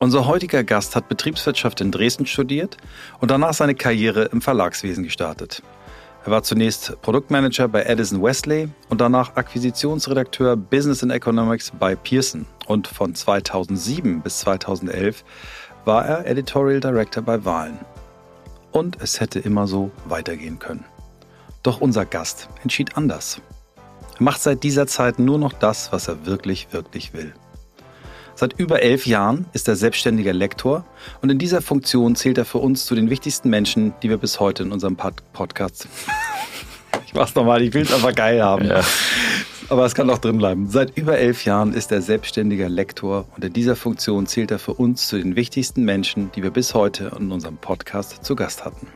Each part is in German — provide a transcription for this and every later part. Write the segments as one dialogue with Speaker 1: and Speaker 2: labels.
Speaker 1: Unser heutiger Gast hat Betriebswirtschaft in Dresden studiert und danach seine Karriere im Verlagswesen gestartet. Er war zunächst Produktmanager bei Edison Wesley und danach Akquisitionsredakteur Business and Economics bei Pearson. Und von 2007 bis 2011 war er Editorial Director bei Wahlen. Und es hätte immer so weitergehen können. Doch unser Gast entschied anders. Er macht seit dieser Zeit nur noch das, was er wirklich, wirklich will. Seit über elf Jahren ist er selbstständiger Lektor und in dieser Funktion zählt er für uns zu den wichtigsten Menschen, die wir bis heute in unserem Pod Podcast. ich mach's nochmal, ich will es einfach geil haben. Ja. Aber es kann auch drin bleiben. Seit über elf Jahren ist er selbstständiger Lektor und in dieser Funktion zählt er für uns zu den wichtigsten Menschen, die wir bis heute in unserem Podcast zu Gast hatten.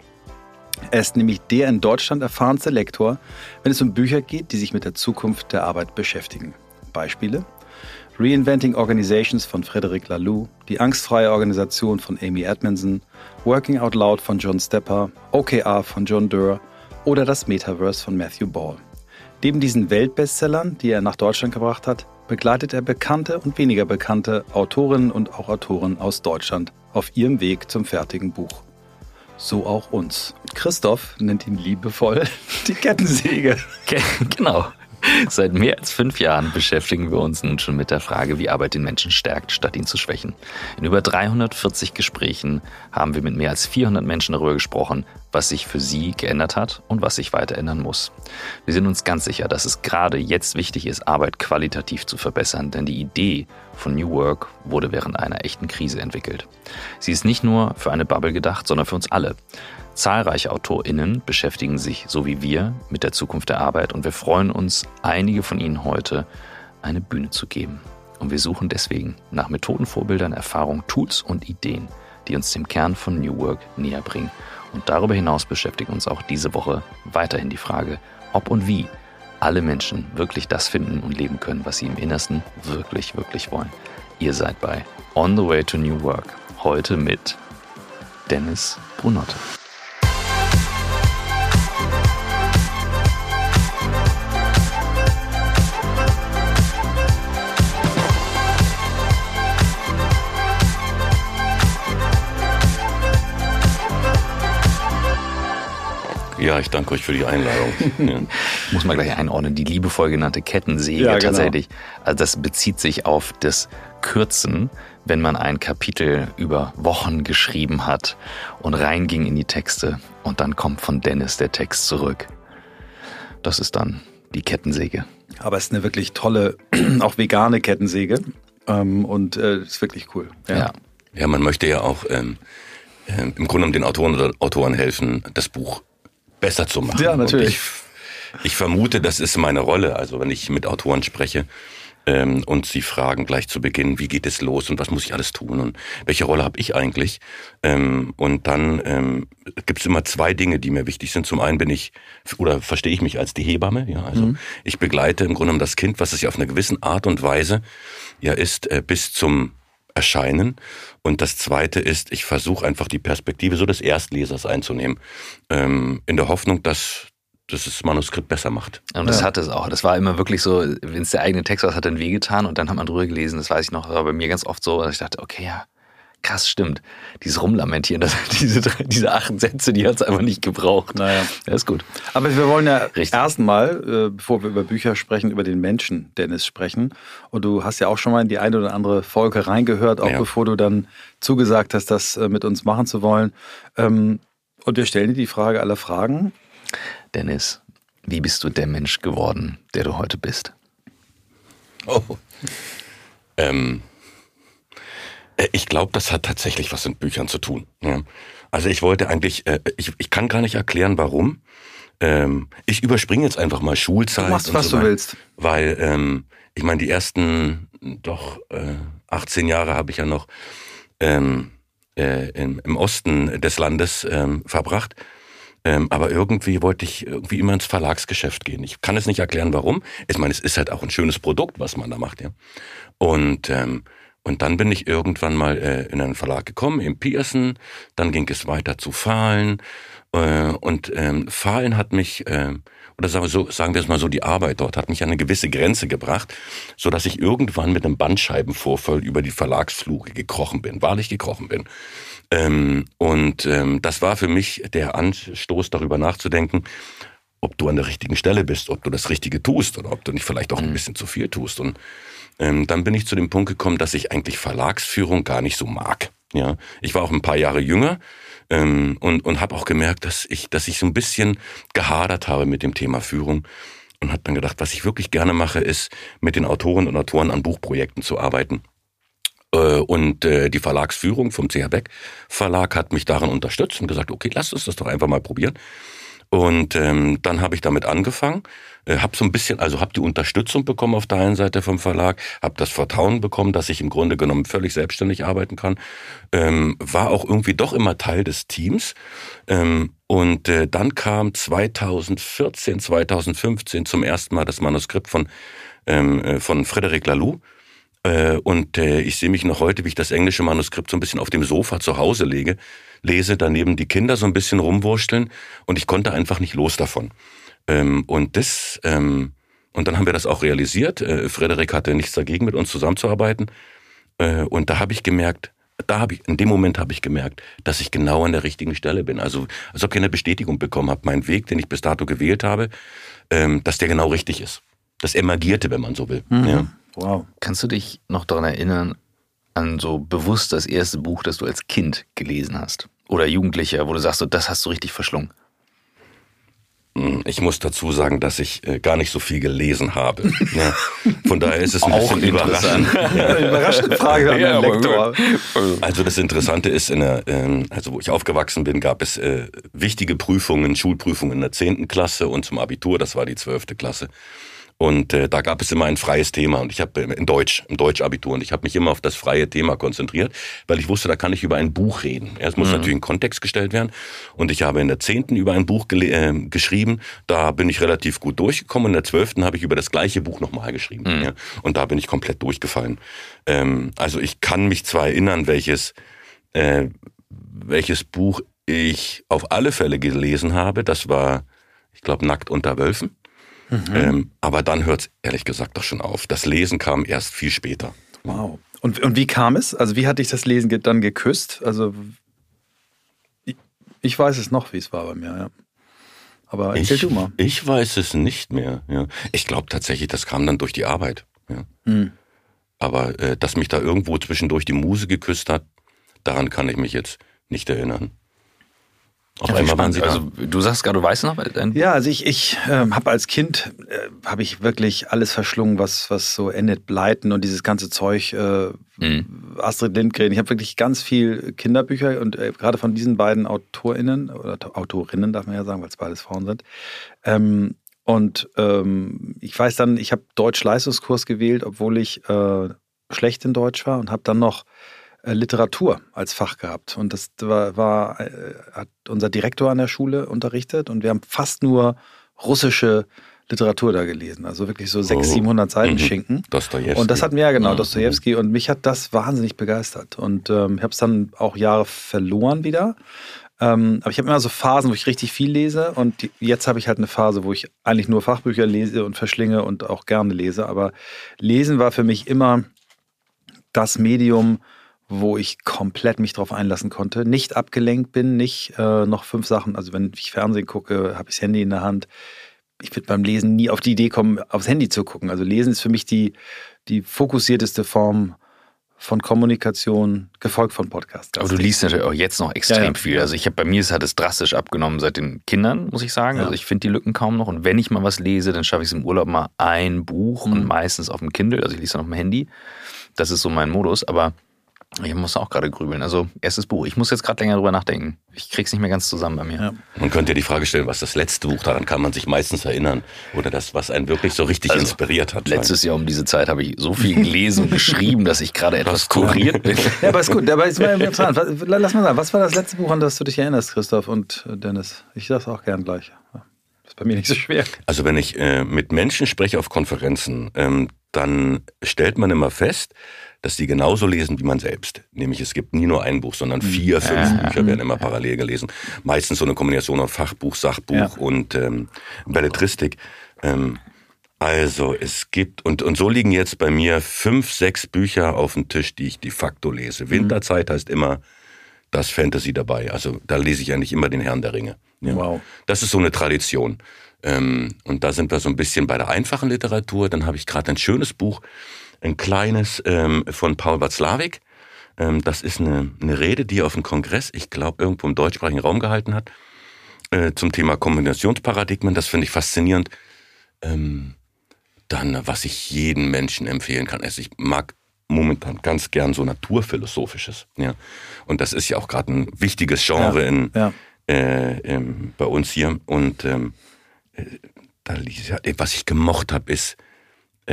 Speaker 1: Er ist nämlich der in Deutschland erfahrenste Lektor, wenn es um Bücher geht, die sich mit der Zukunft der Arbeit beschäftigen. Beispiele? Reinventing Organizations von Frederic Laloux, Die angstfreie Organisation von Amy Edmondson, Working Out Loud von John Stepper, OKR von John Durr oder das Metaverse von Matthew Ball. Neben diesen Weltbestsellern, die er nach Deutschland gebracht hat, begleitet er bekannte und weniger bekannte Autorinnen und auch Autoren aus Deutschland auf ihrem Weg zum fertigen Buch. So auch uns. Christoph nennt ihn liebevoll die Kettensäge.
Speaker 2: Genau. Seit mehr als fünf Jahren beschäftigen wir uns nun schon mit der Frage, wie Arbeit den Menschen stärkt, statt ihn zu schwächen. In über 340 Gesprächen haben wir mit mehr als 400 Menschen darüber gesprochen, was sich für sie geändert hat und was sich weiter ändern muss. Wir sind uns ganz sicher, dass es gerade jetzt wichtig ist, Arbeit qualitativ zu verbessern, denn die Idee von New Work wurde während einer echten Krise entwickelt. Sie ist nicht nur für eine Bubble gedacht, sondern für uns alle. Zahlreiche AutorInnen beschäftigen sich, so wie wir, mit der Zukunft der Arbeit und wir freuen uns, einige von ihnen heute eine Bühne zu geben. Und wir suchen deswegen nach Methoden, Vorbildern, Erfahrungen, Tools und Ideen, die uns dem Kern von New Work näher bringen. Und darüber hinaus beschäftigt uns auch diese Woche weiterhin die Frage, ob und wie alle Menschen wirklich das finden und leben können, was sie im Innersten wirklich, wirklich wollen. Ihr seid bei On the Way to New Work. Heute mit Dennis Brunotte.
Speaker 3: Ja, ich danke euch für die Einladung. Ja.
Speaker 2: Muss man gleich einordnen. Die liebevoll genannte Kettensäge ja, genau. tatsächlich. Also das bezieht sich auf das Kürzen, wenn man ein Kapitel über Wochen geschrieben hat und reinging in die Texte und dann kommt von Dennis der Text zurück. Das ist dann die Kettensäge.
Speaker 1: Aber es ist eine wirklich tolle, auch vegane Kettensäge ähm, und äh, ist wirklich cool.
Speaker 3: Ja. ja. ja, man möchte ja auch ähm, äh, im Grunde um den Autoren oder Autoren helfen, das Buch besser zu machen.
Speaker 1: Ja, natürlich.
Speaker 3: Ich, ich, vermute, das ist meine Rolle. Also wenn ich mit Autoren spreche ähm, und sie fragen gleich zu Beginn, wie geht es los und was muss ich alles tun und welche Rolle habe ich eigentlich? Ähm, und dann ähm, gibt es immer zwei Dinge, die mir wichtig sind. Zum einen bin ich oder verstehe ich mich als die Hebamme. Ja, also mhm. ich begleite im Grunde genommen das Kind, was es ja auf eine gewisse Art und Weise ja ist, äh, bis zum erscheinen. Und das Zweite ist, ich versuche einfach die Perspektive so des Erstlesers einzunehmen, ähm, in der Hoffnung, dass dass das Manuskript besser macht.
Speaker 2: Und das ja. hat es auch. Das war immer wirklich so, wenn es der eigene Text war, das hat dann wehgetan und dann hat man drüber gelesen. Das weiß ich noch, das war bei mir ganz oft so, dass ich dachte, okay, ja, krass, stimmt. Dieses Rumlamentieren, das, diese, diese acht Sätze, die hat es einfach nicht gebraucht.
Speaker 1: Naja.
Speaker 2: Ja, ist gut.
Speaker 1: Aber wir wollen ja erstmal, äh, bevor wir über Bücher sprechen, über den Menschen Dennis sprechen. Und du hast ja auch schon mal in die eine oder andere Folge reingehört, auch ja. bevor du dann zugesagt hast, das äh, mit uns machen zu wollen. Ähm, und wir stellen dir die Frage aller Fragen.
Speaker 2: Dennis, wie bist du der Mensch geworden, der du heute bist?
Speaker 3: Oh. Ähm, äh, ich glaube, das hat tatsächlich was mit Büchern zu tun. Ja. Also ich wollte eigentlich, äh, ich, ich kann gar nicht erklären, warum. Ähm, ich überspringe jetzt einfach mal Schulzeit. Du
Speaker 1: machst, was so du willst.
Speaker 3: Weil, ähm, ich meine, die ersten doch äh, 18 Jahre habe ich ja noch ähm, äh, im, im Osten des Landes ähm, verbracht. Ähm, aber irgendwie wollte ich irgendwie immer ins Verlagsgeschäft gehen. Ich kann es nicht erklären, warum. Ich meine, es ist halt auch ein schönes Produkt, was man da macht, ja. Und ähm, und dann bin ich irgendwann mal äh, in einen Verlag gekommen, in Pearson. Dann ging es weiter zu Fahlen. Äh, und ähm, Fahlen hat mich, äh, oder sagen wir, so, sagen wir es mal so, die Arbeit dort hat mich an eine gewisse Grenze gebracht, so dass ich irgendwann mit einem Bandscheibenvorfall über die Verlagsfluge gekrochen bin, wahrlich gekrochen bin. Ähm, und ähm, das war für mich der Anstoß, darüber nachzudenken, ob du an der richtigen Stelle bist, ob du das Richtige tust oder ob du nicht vielleicht auch ein mhm. bisschen zu viel tust. Und ähm, dann bin ich zu dem Punkt gekommen, dass ich eigentlich Verlagsführung gar nicht so mag. Ja, ich war auch ein paar Jahre jünger ähm, und und habe auch gemerkt, dass ich dass ich so ein bisschen gehadert habe mit dem Thema Führung und habe dann gedacht, was ich wirklich gerne mache, ist mit den Autoren und Autoren an Buchprojekten zu arbeiten. Äh, und äh, die Verlagsführung vom CH Beck Verlag hat mich daran unterstützt und gesagt, okay, lass uns das doch einfach mal probieren. Und ähm, dann habe ich damit angefangen, äh, habe so ein bisschen, also habe die Unterstützung bekommen auf der einen Seite vom Verlag, habe das Vertrauen bekommen, dass ich im Grunde genommen völlig selbstständig arbeiten kann, ähm, war auch irgendwie doch immer Teil des Teams. Ähm, und äh, dann kam 2014, 2015 zum ersten Mal das Manuskript von ähm, äh, von Frederic Laloux. Äh, und äh, ich sehe mich noch heute, wie ich das englische Manuskript so ein bisschen auf dem Sofa zu Hause lege lese, daneben die Kinder so ein bisschen rumwursteln und ich konnte einfach nicht los davon. Ähm, und das, ähm, und dann haben wir das auch realisiert. Äh, Frederik hatte nichts dagegen, mit uns zusammenzuarbeiten. Äh, und da habe ich gemerkt, da habe ich, in dem Moment habe ich gemerkt, dass ich genau an der richtigen Stelle bin. Also, als ob ich eine Bestätigung bekommen habe, mein Weg, den ich bis dato gewählt habe, ähm, dass der genau richtig ist. Das emergierte, wenn man so will. Mhm. Ja.
Speaker 2: Wow. Kannst du dich noch daran erinnern, an so bewusst das erste Buch, das du als Kind gelesen hast? Oder Jugendlicher, wo du sagst, so, das hast du richtig verschlungen?
Speaker 3: Hm, ich muss dazu sagen, dass ich äh, gar nicht so viel gelesen habe. Ja. Von daher ist es ein Auch bisschen überraschend. Ja. Überraschende Frage an ja, den Lektor. Also das Interessante ist, in der, ähm, also wo ich aufgewachsen bin, gab es äh, wichtige Prüfungen, Schulprüfungen in der zehnten Klasse und zum Abitur, das war die zwölfte Klasse. Und äh, da gab es immer ein freies Thema und ich habe äh, in Deutsch, im Deutschabitur und ich habe mich immer auf das freie Thema konzentriert, weil ich wusste, da kann ich über ein Buch reden. Ja, es muss mhm. natürlich in Kontext gestellt werden und ich habe in der zehnten über ein Buch äh, geschrieben, da bin ich relativ gut durchgekommen und in der zwölften habe ich über das gleiche Buch nochmal geschrieben mhm. ja, und da bin ich komplett durchgefallen. Ähm, also ich kann mich zwar erinnern, welches äh, welches Buch ich auf alle Fälle gelesen habe, das war, ich glaube, Nackt unter Wölfen. Mhm. Ähm, aber dann hört es ehrlich gesagt doch schon auf. Das Lesen kam erst viel später.
Speaker 1: Wow. Und, und wie kam es? Also wie hat dich das Lesen dann geküsst? Also ich, ich weiß es noch, wie es war bei mir, ja. Aber erzähl
Speaker 3: ich,
Speaker 1: du mal.
Speaker 3: Ich weiß es nicht mehr. Ja. Ich glaube tatsächlich, das kam dann durch die Arbeit. Ja. Mhm. Aber äh, dass mich da irgendwo zwischendurch die Muse geküsst hat, daran kann ich mich jetzt nicht erinnern.
Speaker 2: Auf ja, einmal waren Sie also du sagst gerade, du weißt noch?
Speaker 1: Ja, also ich, ich ähm, habe als Kind äh, habe ich wirklich alles verschlungen, was was so Enid Blyton und dieses ganze Zeug, äh, mhm. Astrid Lindgren. Ich habe wirklich ganz viel Kinderbücher und äh, gerade von diesen beiden AutorInnen oder Autorinnen darf man ja sagen, weil es beides Frauen sind. Ähm, und ähm, ich weiß dann, ich habe Deutsch-Leistungskurs gewählt, obwohl ich äh, schlecht in Deutsch war und habe dann noch äh, Literatur als Fach gehabt. Und das war, war, äh, hat unser Direktor an der Schule unterrichtet und wir haben fast nur russische Literatur da gelesen. Also wirklich so 600, 700 Seiten mhm. Schinken. Dostojewski. Und das hat mir ja genau, mhm. Dostojewski. Und mich hat das wahnsinnig begeistert. Und ähm, ich habe es dann auch Jahre verloren wieder. Ähm, aber ich habe immer so Phasen, wo ich richtig viel lese. Und die, jetzt habe ich halt eine Phase, wo ich eigentlich nur Fachbücher lese und verschlinge und auch gerne lese. Aber Lesen war für mich immer das Medium, wo ich komplett mich drauf einlassen konnte, nicht abgelenkt bin, nicht äh, noch fünf Sachen, also wenn ich Fernsehen gucke, habe ich das Handy in der Hand. Ich würde beim Lesen nie auf die Idee kommen, aufs Handy zu gucken. Also Lesen ist für mich die, die fokussierteste Form von Kommunikation, gefolgt von Podcast.
Speaker 2: Aber du liest natürlich auch jetzt noch extrem ja, ja. viel. Also ich habe bei mir hat es drastisch abgenommen seit den Kindern, muss ich sagen. Ja. Also ich finde die Lücken kaum noch. Und wenn ich mal was lese, dann schaffe ich es im Urlaub mal ein Buch mhm. und meistens auf dem Kindle. Also ich lese dann auf dem Handy. Das ist so mein Modus. Aber ich muss auch gerade grübeln. Also, erstes Buch. Ich muss jetzt gerade länger drüber nachdenken. Ich krieg's nicht mehr ganz zusammen bei mir. Ja.
Speaker 3: Man könnte ja die Frage stellen, was das letzte Buch, daran kann man sich meistens erinnern. Oder das, was einen wirklich so richtig also, inspiriert hat.
Speaker 2: Letztes Jahr um diese Zeit habe ich so viel gelesen und geschrieben, dass ich gerade etwas kuriert bin.
Speaker 1: Ja, aber ist gut. Aber ist mal interessant. Lass mal sagen, was war das letzte Buch, an das du dich erinnerst, Christoph und Dennis? Ich sag's auch gern gleich. Das ist bei mir nicht so schwer.
Speaker 3: Also, wenn ich äh, mit Menschen spreche auf Konferenzen, ähm, dann stellt man immer fest, dass die genauso lesen wie man selbst. Nämlich es gibt nie nur ein Buch, sondern
Speaker 1: Mhm.
Speaker 3: vier, fünf Bücher werden immer parallel gelesen. Meistens so eine Kombination aus Fachbuch, Sachbuch
Speaker 1: Ja.
Speaker 3: und ähm, Belletristik. Ähm, also es gibt, und, und so liegen jetzt bei mir fünf, sechs Bücher auf dem Tisch, die ich de facto lese. Winterzeit heißt immer das Fantasy dabei. Also da lese ich eigentlich immer den Herrn der Ringe. Ja.
Speaker 1: Wow.
Speaker 3: Das ist so eine Tradition. Ähm, und da sind wir so ein bisschen bei der einfachen Literatur. Dann habe ich gerade ein schönes Buch, ein kleines ähm, von Paul Watzlawick. Ähm, das ist eine, eine Rede, die er auf dem Kongress, ich glaube, irgendwo im deutschsprachigen Raum gehalten hat, äh, zum Thema Kombinationsparadigmen. Das finde ich faszinierend. Ähm, dann, was ich jedem Menschen empfehlen kann. Also ich mag momentan ganz gern so Naturphilosophisches. Ja. Und das ist ja auch gerade ein wichtiges Genre
Speaker 1: Ja,
Speaker 3: in,
Speaker 1: ja.
Speaker 3: Äh, ähm, bei uns hier. Und ähm, äh, da, was ich gemocht habe, ist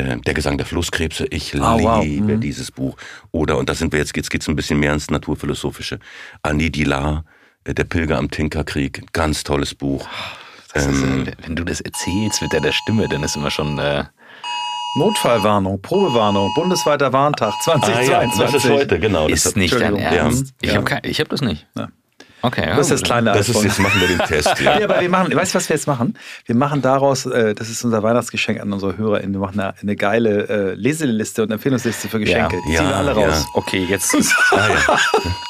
Speaker 3: äh, der Gesang der Flusskrebse. Ich
Speaker 1: Ah, wow.
Speaker 3: liebe
Speaker 1: Mhm.
Speaker 3: dieses Buch. Oder, und da sind wir jetzt, jetzt geht's ein bisschen mehr ins Naturphilosophische. Annie Dilar, äh, Der Pilger am Tinkerkrieg, ganz tolles Buch.
Speaker 2: Das ist,
Speaker 3: Ähm,
Speaker 2: äh, wenn du das erzählst mit der, der Stimme, dann ist immer schon. Äh,
Speaker 1: Notfallwarnung, Probewarnung, bundesweiter Warntag
Speaker 3: Ah, ja,
Speaker 1: 2022.
Speaker 3: das ist heute, genau. Das
Speaker 2: ist nicht dein. Ernst.
Speaker 1: Ja.
Speaker 2: Ich habe hab das nicht.
Speaker 1: Ja.
Speaker 2: Okay, ja.
Speaker 1: Das ist das kleine
Speaker 3: das ist,
Speaker 1: iPhone.
Speaker 3: jetzt machen wir den Test. Ja.
Speaker 1: Ja, aber wir machen, weißt du, was wir jetzt machen? Wir machen daraus, äh, das ist unser Weihnachtsgeschenk an unsere HörerInnen, wir machen eine, eine geile äh, Leseliste und Empfehlungsliste für Geschenke.
Speaker 2: Ja.
Speaker 1: Die ziehen wir
Speaker 3: Ja,
Speaker 1: alle
Speaker 3: ja.
Speaker 1: raus.
Speaker 2: Okay, jetzt ist
Speaker 3: Ah, ja.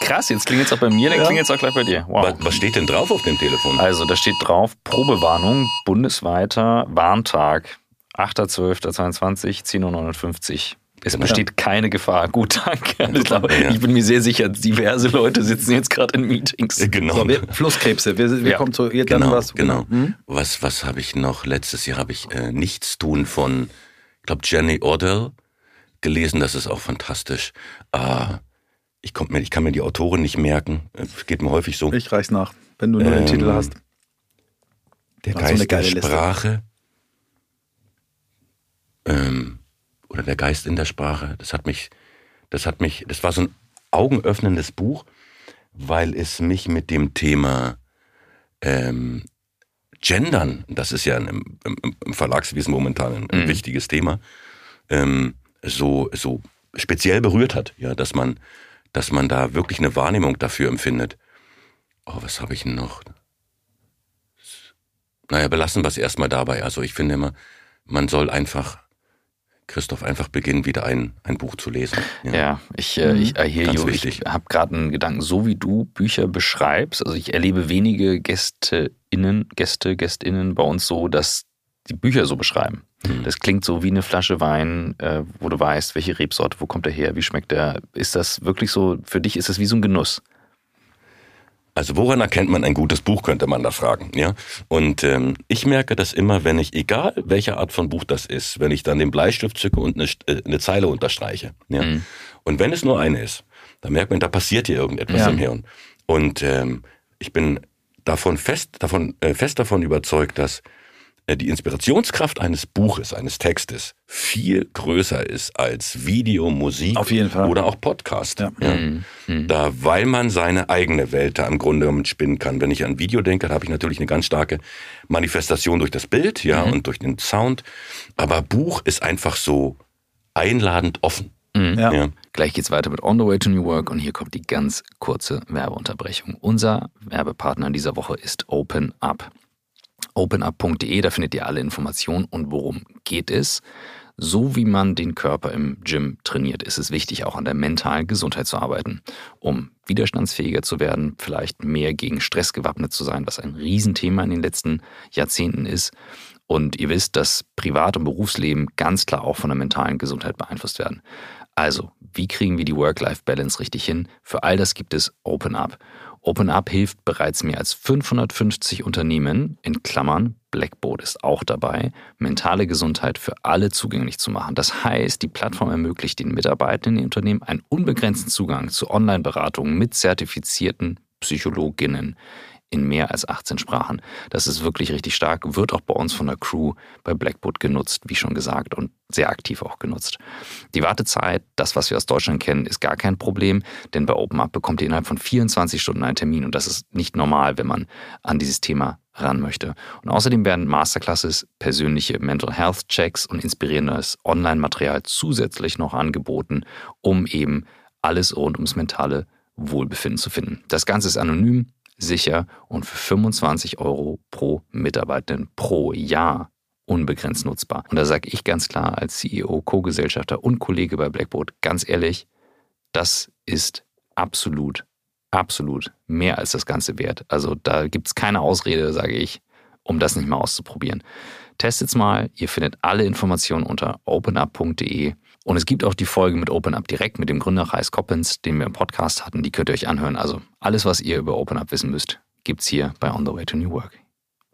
Speaker 2: krass. Jetzt klingt es auch bei mir, dann
Speaker 1: Ja.
Speaker 2: klingt es auch gleich bei dir. Wow.
Speaker 3: was, was steht denn drauf auf dem Telefon?
Speaker 2: Also, da steht drauf: Probewarnung, bundesweiter Warntag, 8.12.22, 10.59 Uhr. Es besteht keine Gefahr. Gut, danke. Alles klar.
Speaker 3: Ja.
Speaker 2: Ich bin mir sehr sicher, diverse Leute sitzen jetzt gerade in Meetings.
Speaker 3: Äh, Genau.
Speaker 1: So, wir, Flusskrebse, wir, wir
Speaker 2: Ja.
Speaker 1: kommen zu, jetzt dann
Speaker 3: Genau,
Speaker 1: was.
Speaker 3: genau.
Speaker 1: Hm?
Speaker 3: Was, was habe ich noch? Letztes Jahr habe ich äh, Nichts tun von, ich glaube, Jenny Odell gelesen. Das ist auch fantastisch. Ah, ich, komm mir, ich kann mir die Autorin nicht merken. Äh, geht mir häufig so.
Speaker 1: Ich reich's nach, wenn du nur den
Speaker 3: Ähm,
Speaker 1: Titel hast.
Speaker 3: Der
Speaker 1: Ach, so eine
Speaker 3: Geist der. Sprache. Ähm, oder der Geist in der Sprache. Das hat mich, das hat mich, das war so ein augenöffnendes Buch, weil es mich mit dem Thema ähm, Gendern, das ist ja im, im, im Verlagswesen momentan ein, ein
Speaker 2: Mhm.
Speaker 3: wichtiges Thema, ähm, so, so speziell berührt hat, ja, dass man, dass man da wirklich eine Wahrnehmung dafür empfindet. Oh, was habe ich denn noch? Naja, belassen wir es erstmal dabei. Also ich finde immer, man soll einfach, Christoph, einfach beginnen, wieder ein, ein Buch zu lesen.
Speaker 2: Ja, ich, äh,
Speaker 1: Mhm.
Speaker 2: ich I hear
Speaker 3: Ganz
Speaker 2: you.
Speaker 3: wichtig.
Speaker 2: Ich habe gerade einen Gedanken, so wie du Bücher beschreibst. Also ich erlebe wenige GästeInnen, Gäste, GästInnen bei uns so, dass die Bücher so beschreiben.
Speaker 3: Mhm.
Speaker 2: Das klingt so wie eine Flasche Wein, äh, wo du weißt, welche Rebsorte, wo kommt der her, wie schmeckt der. Ist das wirklich so, für dich ist das wie so ein Genuss?
Speaker 3: Also woran erkennt man ein gutes Buch, könnte man da fragen. Ja? Und ähm, ich merke das immer, wenn ich, egal welche Art von Buch das ist, wenn ich dann den Bleistift zücke und eine, äh, eine Zeile unterstreiche. Ja?
Speaker 2: Mhm.
Speaker 3: Und wenn es nur eine ist, dann merkt man, da passiert hier irgendetwas
Speaker 1: Ja.
Speaker 3: im Hirn. Und ähm, ich bin davon fest, davon, äh, fest davon überzeugt, dass die Inspirationskraft eines Buches, eines Textes viel größer ist als Video, Musik
Speaker 1: Auf jeden Fall.
Speaker 3: oder auch Podcast.
Speaker 1: Ja.
Speaker 2: Mhm. Mhm.
Speaker 3: Da, weil man seine eigene Welt da im Grunde genommen spinnen kann. Wenn ich an Video denke, da habe ich natürlich eine ganz starke Manifestation durch das Bild, ja,
Speaker 2: Mhm.
Speaker 3: und durch den Sound. Aber Buch ist einfach so einladend offen.
Speaker 2: Mhm.
Speaker 1: Ja.
Speaker 3: Ja.
Speaker 2: Gleich geht's weiter mit On the Way to New Work und hier kommt die ganz kurze Werbeunterbrechung. Unser Werbepartner in dieser Woche ist Open Up. OpenUp.de, da findet ihr alle Informationen und worum geht es. So wie man den Körper im Gym trainiert, ist es wichtig, auch an der mentalen Gesundheit zu arbeiten, um widerstandsfähiger zu werden, vielleicht mehr gegen Stress gewappnet zu sein, was ein Riesenthema in den letzten Jahrzehnten ist. Und ihr wisst, dass Privat- und Berufsleben ganz klar auch von der mentalen Gesundheit beeinflusst werden. Also, wie kriegen wir die Work-Life-Balance richtig hin? Für all das gibt es OpenUp. OpenUp hilft bereits mehr als 550 Unternehmen, in Klammern, Blackboard ist auch dabei, mentale Gesundheit für alle zugänglich zu machen. Das heißt, die Plattform ermöglicht den Mitarbeitern in den Unternehmen einen unbegrenzten Zugang zu Online-Beratungen mit zertifizierten Psychologinnen in mehr als 18 Sprachen. Das ist wirklich richtig stark, wird auch bei uns von der Crew bei Blackboard genutzt, wie schon gesagt, und sehr aktiv auch genutzt. Die Wartezeit, das, was wir aus Deutschland kennen, ist gar kein Problem, denn bei OpenUp bekommt ihr innerhalb von 24 Stunden einen Termin und das ist nicht normal, wenn man an dieses Thema ran möchte. Und außerdem werden Masterclasses, persönliche Mental Health Checks und inspirierendes Online-Material zusätzlich noch angeboten, um eben alles rund ums mentale Wohlbefinden zu finden. Das Ganze ist anonym, sicher und für 25 Euro pro Mitarbeitenden pro Jahr unbegrenzt nutzbar. Und da sage ich ganz klar als CEO, Co-Gesellschafter und Kollege bei Blackboard ganz ehrlich, das ist absolut absolut mehr als das Ganze wert. Also da gibt es keine Ausrede, sage ich, um das nicht mal auszuprobieren. Testet's mal. Ihr findet alle Informationen unter openup.de. Und es gibt auch die Folge mit OpenUp direkt mit dem Gründer Reis Coppens, den wir im Podcast hatten. Die könnt ihr euch anhören. Also alles, was ihr über OpenUp wissen müsst, gibt's hier bei On the Way to New Work.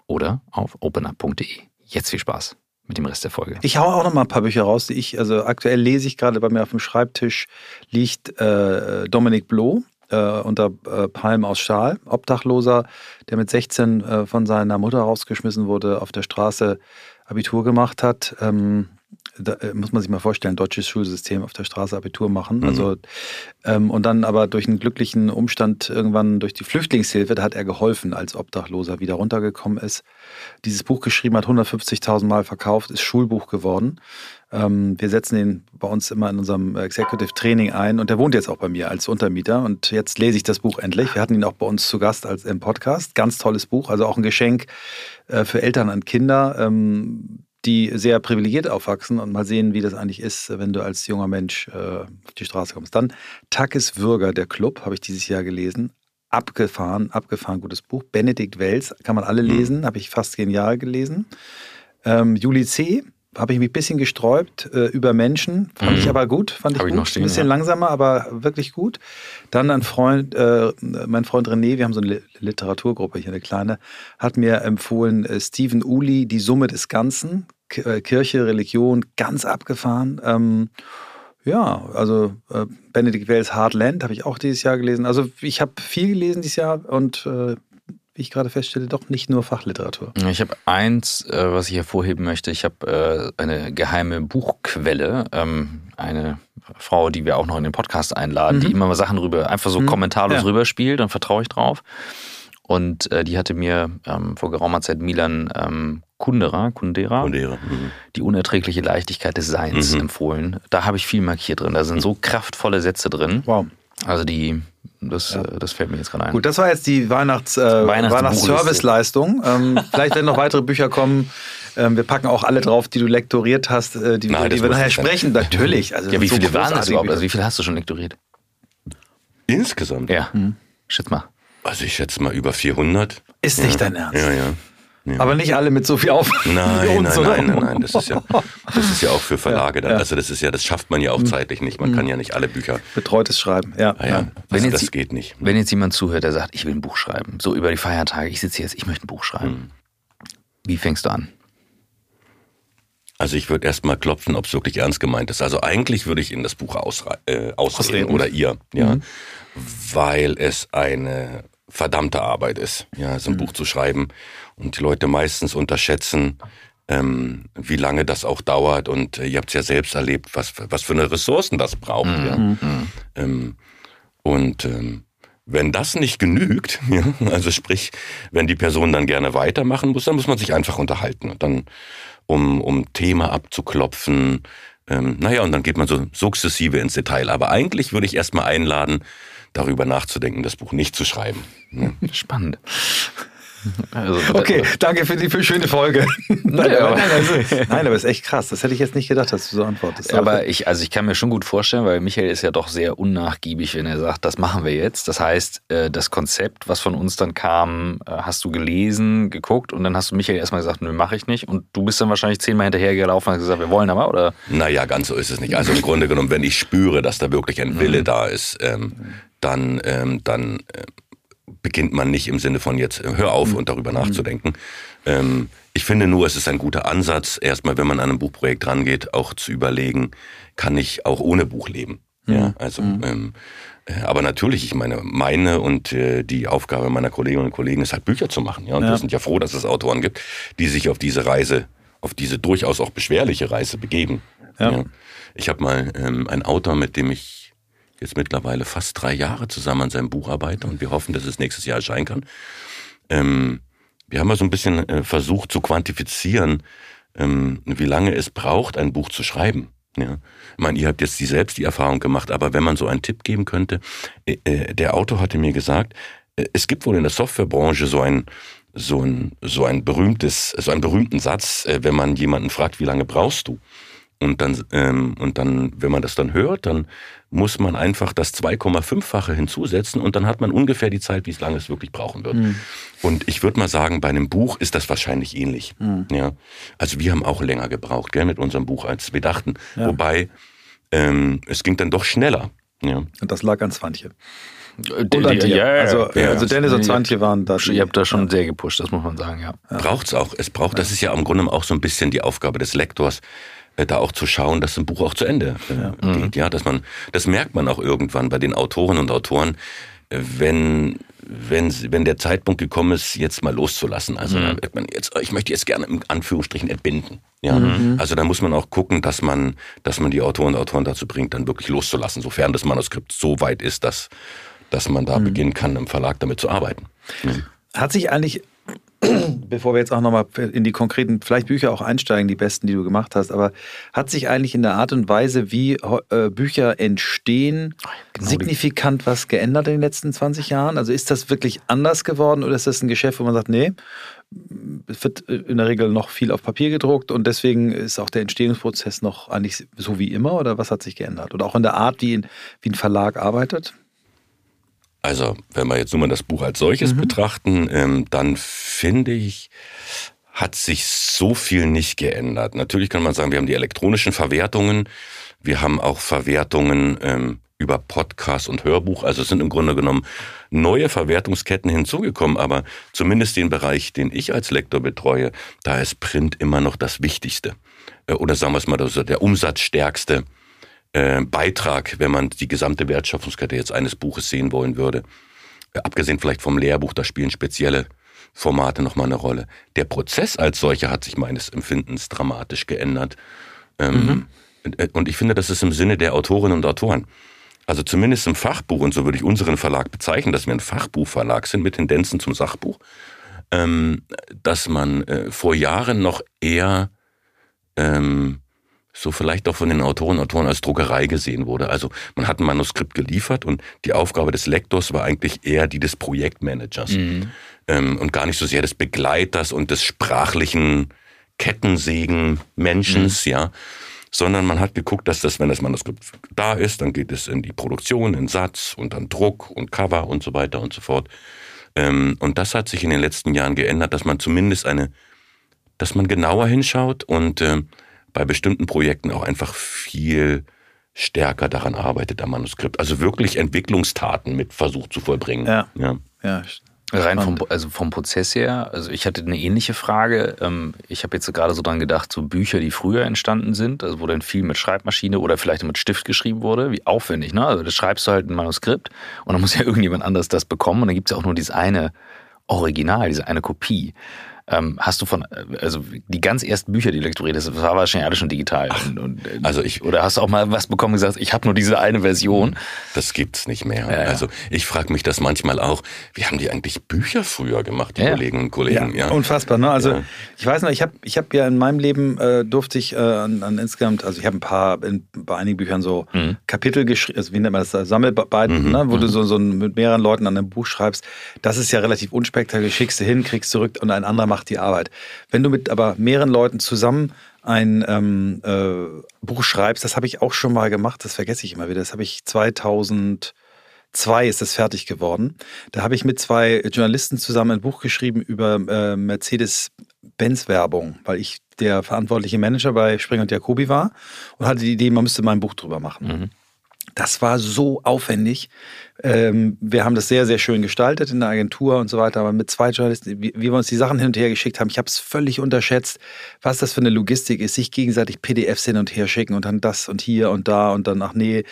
Speaker 2: Oder auf openup.de. Jetzt viel Spaß mit dem Rest der Folge.
Speaker 1: Ich hau auch noch mal ein paar Bücher raus, die ich, also aktuell lese ich gerade bei mir auf dem Schreibtisch, liegt äh, Dominik Bloh, äh, unter äh, Palm aus Stahl, Obdachloser, der mit 16 äh, von seiner Mutter rausgeschmissen wurde, auf der Straße Abitur gemacht hat. Ähm, da, äh, muss man sich mal vorstellen, deutsches Schulsystem auf der Straße Abitur machen. Mhm. Also, ähm, und dann aber durch einen glücklichen Umstand irgendwann durch die Flüchtlingshilfe, da hat er geholfen, als Obdachloser wieder runtergekommen ist. Dieses Buch geschrieben hat, 150.000 Mal verkauft, ist Schulbuch geworden. Ähm, wir setzen ihn bei uns immer in unserem Executive Training ein und der wohnt jetzt auch bei mir als Untermieter und jetzt lese ich das Buch endlich. Wir hatten ihn auch bei uns zu Gast als im Podcast. Ganz tolles Buch, also auch ein Geschenk äh, für Eltern und Kinder. Ähm, die sehr privilegiert aufwachsen und mal sehen, wie das eigentlich ist, wenn du als junger Mensch äh, auf die Straße kommst. Dann Takis Würger, der Club, habe ich dieses Jahr gelesen. Abgefahren, abgefahren, gutes Buch. Benedikt Wells, kann man alle mhm. lesen, mhm. habe ich fast genial gelesen. Ähm, Juli C., habe ich mich ein bisschen gesträubt äh, über Menschen. Fand mhm. ich aber gut. Fand ich, gut. Ich noch stehen, ein bisschen ja. langsamer, aber wirklich gut. Dann ein Freund, äh, mein Freund René, wir haben so eine Literaturgruppe hier, eine kleine, hat mir empfohlen, äh, Stephen Uli, Die Summe des Ganzen. Äh, Kirche, Religion, ganz abgefahren. Ähm, ja, also äh, Benedikt Wells Hardland habe ich auch dieses Jahr gelesen. Also ich habe viel gelesen dieses Jahr und äh, wie ich gerade feststelle, doch nicht nur Fachliteratur.
Speaker 2: Ich habe eins, äh, was ich hervorheben möchte. Ich habe äh, eine geheime Buchquelle, ähm, eine Frau, die wir auch noch in den Podcast einladen, mhm. die immer mal Sachen rüber, einfach so mhm. kommentarlos ja. rüberspielt, dann vertraue ich drauf. Und äh, die hatte mir ähm, vor geraumer Zeit Milan ähm, Kundera, Kundera, Kundera mhm. die unerträgliche Leichtigkeit des Seins mhm. empfohlen. Da habe ich viel markiert drin. Da sind so kraftvolle Sätze drin. Wow. Also die das, ja. Äh, das fällt mir jetzt gerade ein.
Speaker 1: Gut, das war jetzt die Weihnachts, äh, Weihnachtsservice-Leistung. ähm, vielleicht werden noch weitere Bücher kommen. Ähm, wir packen auch alle drauf, die du lektoriert hast, äh, die, Nein, die wir nachher sprechen. Natürlich.
Speaker 2: Also ja, wie so viele waren das überhaupt? Also wie viele hast du schon lektoriert?
Speaker 3: Insgesamt?
Speaker 2: Ja. Hm. Schätz mal.
Speaker 3: Also ich schätze mal über 400.
Speaker 1: Ist nicht dein Ernst?
Speaker 3: Ja, ja.
Speaker 1: Ja. Aber nicht alle mit so viel Aufwand.
Speaker 3: Nein, nein, nein, nein, nein. Das ist ja, das ist ja auch für Verlage. Ja, ja. Also das ist ja, das schafft man ja auch mhm. zeitlich nicht. Man mhm. kann ja nicht alle Bücher.
Speaker 1: Betreutes Schreiben, ja.
Speaker 3: Ah, ja. Also wenn jetzt, das geht nicht.
Speaker 2: Wenn jetzt jemand zuhört, der sagt, ich will ein Buch schreiben, so über die Feiertage, ich sitze jetzt, ich möchte ein Buch schreiben. Mhm. Wie fängst du an?
Speaker 3: Also ich würde erst mal klopfen, ob es wirklich ernst gemeint ist. Also eigentlich würde ich in das Buch ausre äh, ausreden, oder ihr, ja, mhm. weil es eine verdammte Arbeit ist, ja, so ein mhm. Buch zu schreiben und die Leute meistens unterschätzen, ähm, wie lange das auch dauert und äh, ihr habt es ja selbst erlebt, was was für eine Ressourcen das braucht, mhm. ja. Mhm. Ähm, und ähm, wenn das nicht genügt, ja, also sprich, wenn die Person dann gerne weitermachen muss, dann muss man sich einfach unterhalten und dann um um Thema abzuklopfen. Ähm, naja, und dann geht man so sukzessive ins Detail. Aber eigentlich würde ich erstmal einladen, darüber nachzudenken, das Buch nicht zu schreiben.
Speaker 2: Ja. Spannend.
Speaker 1: Also, okay, danke für die für schöne Folge. nein, ja, aber, nein, also, nein, aber ist echt krass. Das hätte ich jetzt nicht gedacht, dass du so antwortest.
Speaker 2: Aber ich, also ich kann mir schon gut vorstellen, weil Michael ist ja doch sehr unnachgiebig, wenn er sagt, das machen wir jetzt. Das heißt, äh, das Konzept, was von uns dann kam, äh, hast du gelesen, geguckt und dann hast du Michael erstmal gesagt, nö, mache ich nicht. Und du bist dann wahrscheinlich zehnmal hinterhergelaufen und hast gesagt, wir wollen aber, oder?
Speaker 3: Naja, ganz so ist es nicht. Also im Grunde genommen, wenn ich spüre, dass da wirklich ein Wille mhm. da ist, ähm, dann, ähm, dann äh, beginnt man nicht im Sinne von jetzt, hör auf mhm. und darüber mhm. nachzudenken. Ähm, ich finde nur, es ist ein guter Ansatz, erstmal, wenn man an ein Buchprojekt rangeht, auch zu überlegen, kann ich auch ohne Buch leben? Ja, also mhm. ähm, äh, aber natürlich, ich meine, meine und äh, die Aufgabe meiner Kolleginnen und Kollegen ist halt Bücher zu machen. Ja, und ja. wir sind ja froh, dass es Autoren gibt, die sich auf diese Reise, auf diese durchaus auch beschwerliche Reise begeben. Ja. ja. Ich habe mal ähm, einen Autor, mit dem ich jetzt mittlerweile fast drei Jahre zusammen an seinem Buch arbeite und wir hoffen, dass es nächstes Jahr erscheinen kann. Ähm, wir haben mal so ein bisschen äh, versucht zu quantifizieren, ähm, wie lange es braucht, ein Buch zu schreiben. Ja. Ich meine, ihr habt jetzt die selbst die Erfahrung gemacht, aber wenn man so einen Tipp geben könnte, äh, äh, der Autor hatte mir gesagt, äh, es gibt wohl in der Softwarebranche so ein so ein so ein berühmtes so einen berühmten Satz, äh, wenn man jemanden fragt, wie lange brauchst du? Und dann, ähm, und dann, wenn man das dann hört, dann muss man einfach das 2,5-fache hinzusetzen und dann hat man ungefähr die Zeit, wie es lange es wirklich brauchen wird. Mhm. Und ich würde mal sagen, bei einem Buch ist das wahrscheinlich ähnlich. Mhm. Ja, also wir haben auch länger gebraucht, gell, mit unserem Buch, als wir dachten. Ja. Wobei ähm, es ging dann doch schneller. Ja.
Speaker 1: Und das lag an Swantje. Und an dir. Ja, also, ja, also Dennis und Swantje waren da.
Speaker 2: Ihr habt da schon sehr gepusht, das muss man sagen, ja.
Speaker 3: Braucht's auch. Es braucht, das ist ja im Grunde auch so ein bisschen die Aufgabe des Lektors, äh, da auch zu schauen, dass ein Buch auch zu Ende äh, ja. geht. Ja, dass man, das merkt man auch irgendwann bei den Autorinnen und Autoren, äh, wenn wenn, wenn der Zeitpunkt gekommen ist, jetzt mal loszulassen. Also mhm. da man jetzt, ich möchte jetzt gerne in Anführungsstrichen entbinden. Ja, mhm. also da muss man auch gucken, dass man, dass man die Autoren und Autoren dazu bringt, dann wirklich loszulassen, sofern das Manuskript so weit ist, dass, dass man da mhm. beginnen kann, im Verlag damit zu arbeiten.
Speaker 1: Mhm. Hat sich eigentlich bevor wir jetzt auch nochmal in die konkreten, vielleicht Bücher auch einsteigen, die besten, die du gemacht hast, aber hat sich eigentlich in der Art und Weise, wie äh, Bücher entstehen, genau signifikant was geändert in den letzten 20 Jahren? Also ist das wirklich anders geworden oder ist das ein Geschäft, wo man sagt, nee, es wird in der Regel noch viel auf Papier gedruckt und deswegen ist auch der Entstehungsprozess noch eigentlich so wie immer oder was hat sich geändert? Oder auch in der Art, wie, wie ein Verlag arbeitet?
Speaker 3: Also, wenn wir jetzt nur mal das Buch als solches mhm. betrachten, ähm, dann finde ich, hat sich so viel nicht geändert. Natürlich kann man sagen, wir haben die elektronischen Verwertungen, wir haben auch Verwertungen ähm, über Podcast und Hörbuch. Also es sind im Grunde genommen neue Verwertungsketten hinzugekommen, aber zumindest den Bereich, den ich als Lektor betreue, da ist Print immer noch das Wichtigste. Äh, oder sagen wir es mal, der umsatzstärkste äh, Beitrag, wenn man die gesamte Wertschöpfungskette jetzt eines Buches sehen wollen würde. Äh, abgesehen vielleicht vom Lehrbuch, da spielen spezielle Formate nochmal eine Rolle. Der Prozess als solcher hat sich meines Empfindens dramatisch geändert. Ähm, mhm. Äh, und ich finde, das ist im Sinne der Autorinnen und Autoren. Also zumindest im Fachbuch, und so würde ich unseren Verlag bezeichnen, dass wir ein Fachbuchverlag sind mit Tendenzen zum Sachbuch, ähm, dass man äh, vor Jahren noch eher ähm, so vielleicht auch von den Autoren und Autoren als Druckerei gesehen wurde. Also man hat ein Manuskript geliefert und die Aufgabe des Lektors war eigentlich eher die des Projektmanagers mhm. ähm, und gar nicht so sehr des Begleiters und des sprachlichen Kettensägen-Menschens, mhm. ja, sondern man hat geguckt, dass das, wenn das Manuskript da ist, dann geht es in die Produktion, in Satz und dann Druck und Cover und so weiter und so fort. Ähm, und das hat sich in den letzten Jahren geändert, dass man zumindest eine, dass man genauer hinschaut und äh, bei bestimmten Projekten auch einfach viel stärker daran arbeitet am Manuskript. Also wirklich Entwicklungstaten mit versucht zu vollbringen.
Speaker 1: Ja. ja. ja.
Speaker 2: Rein vom, also vom Prozess her, also ich hatte eine ähnliche Frage. Ähm, ich habe jetzt gerade so dran gedacht, so Bücher, die früher entstanden sind, also wo dann viel mit Schreibmaschine oder vielleicht mit Stift geschrieben wurde, wie aufwendig, ne? Also das schreibst du halt ein Manuskript und dann muss ja irgendjemand anders das bekommen und dann gibt es ja auch nur dieses eine Original, diese eine Kopie. Ähm, hast du von, äh, also die ganz ersten Bücher, die lektoriert hast, das war wahrscheinlich alles schon digital. Ach, und, und, äh, also ich, oder hast du auch mal was bekommen und gesagt, ich habe nur diese eine Version?
Speaker 3: Das gibt's nicht mehr. Ja, ja. Also ich frage mich das manchmal auch, wie haben die eigentlich Bücher früher gemacht, die ja. Kolleginnen und Kollegen?
Speaker 1: Ja, unfassbar. Ne? Also ich weiß noch, ich habe ich hab ja in meinem Leben äh, durfte ich äh, an, an insgesamt, also ich habe ein paar, in, bei einigen Büchern so mhm. Kapitel geschrieben, also wie nennt man das, Sammelbeiten, mhm. ne? wo mhm. du so, so mit mehreren Leuten an einem Buch schreibst. Das ist ja relativ unspektakulär, schickst du hin, kriegst zurück und ein anderer macht die Arbeit. Wenn du mit aber mehreren Leuten zusammen ein ähm, äh, Buch schreibst, das habe ich auch schon mal gemacht, das vergesse ich immer wieder. Das habe ich 2002 ist das fertig geworden. Da habe ich mit zwei Journalisten zusammen ein Buch geschrieben über äh, Mercedes-Benz-Werbung, weil ich der verantwortliche Manager bei Springer und Jacobi war und hatte die Idee, man müsste mal ein Buch drüber machen. Mhm. Das war so aufwendig. Ähm, wir haben das sehr, sehr schön gestaltet in der Agentur und so weiter, aber mit zwei Journalisten, wie, wie wir uns die Sachen hin und her geschickt haben, ich habe es völlig unterschätzt, was das für eine Logistik ist, sich gegenseitig PDFs hin und her schicken und dann das und hier und da und dann, ach nee.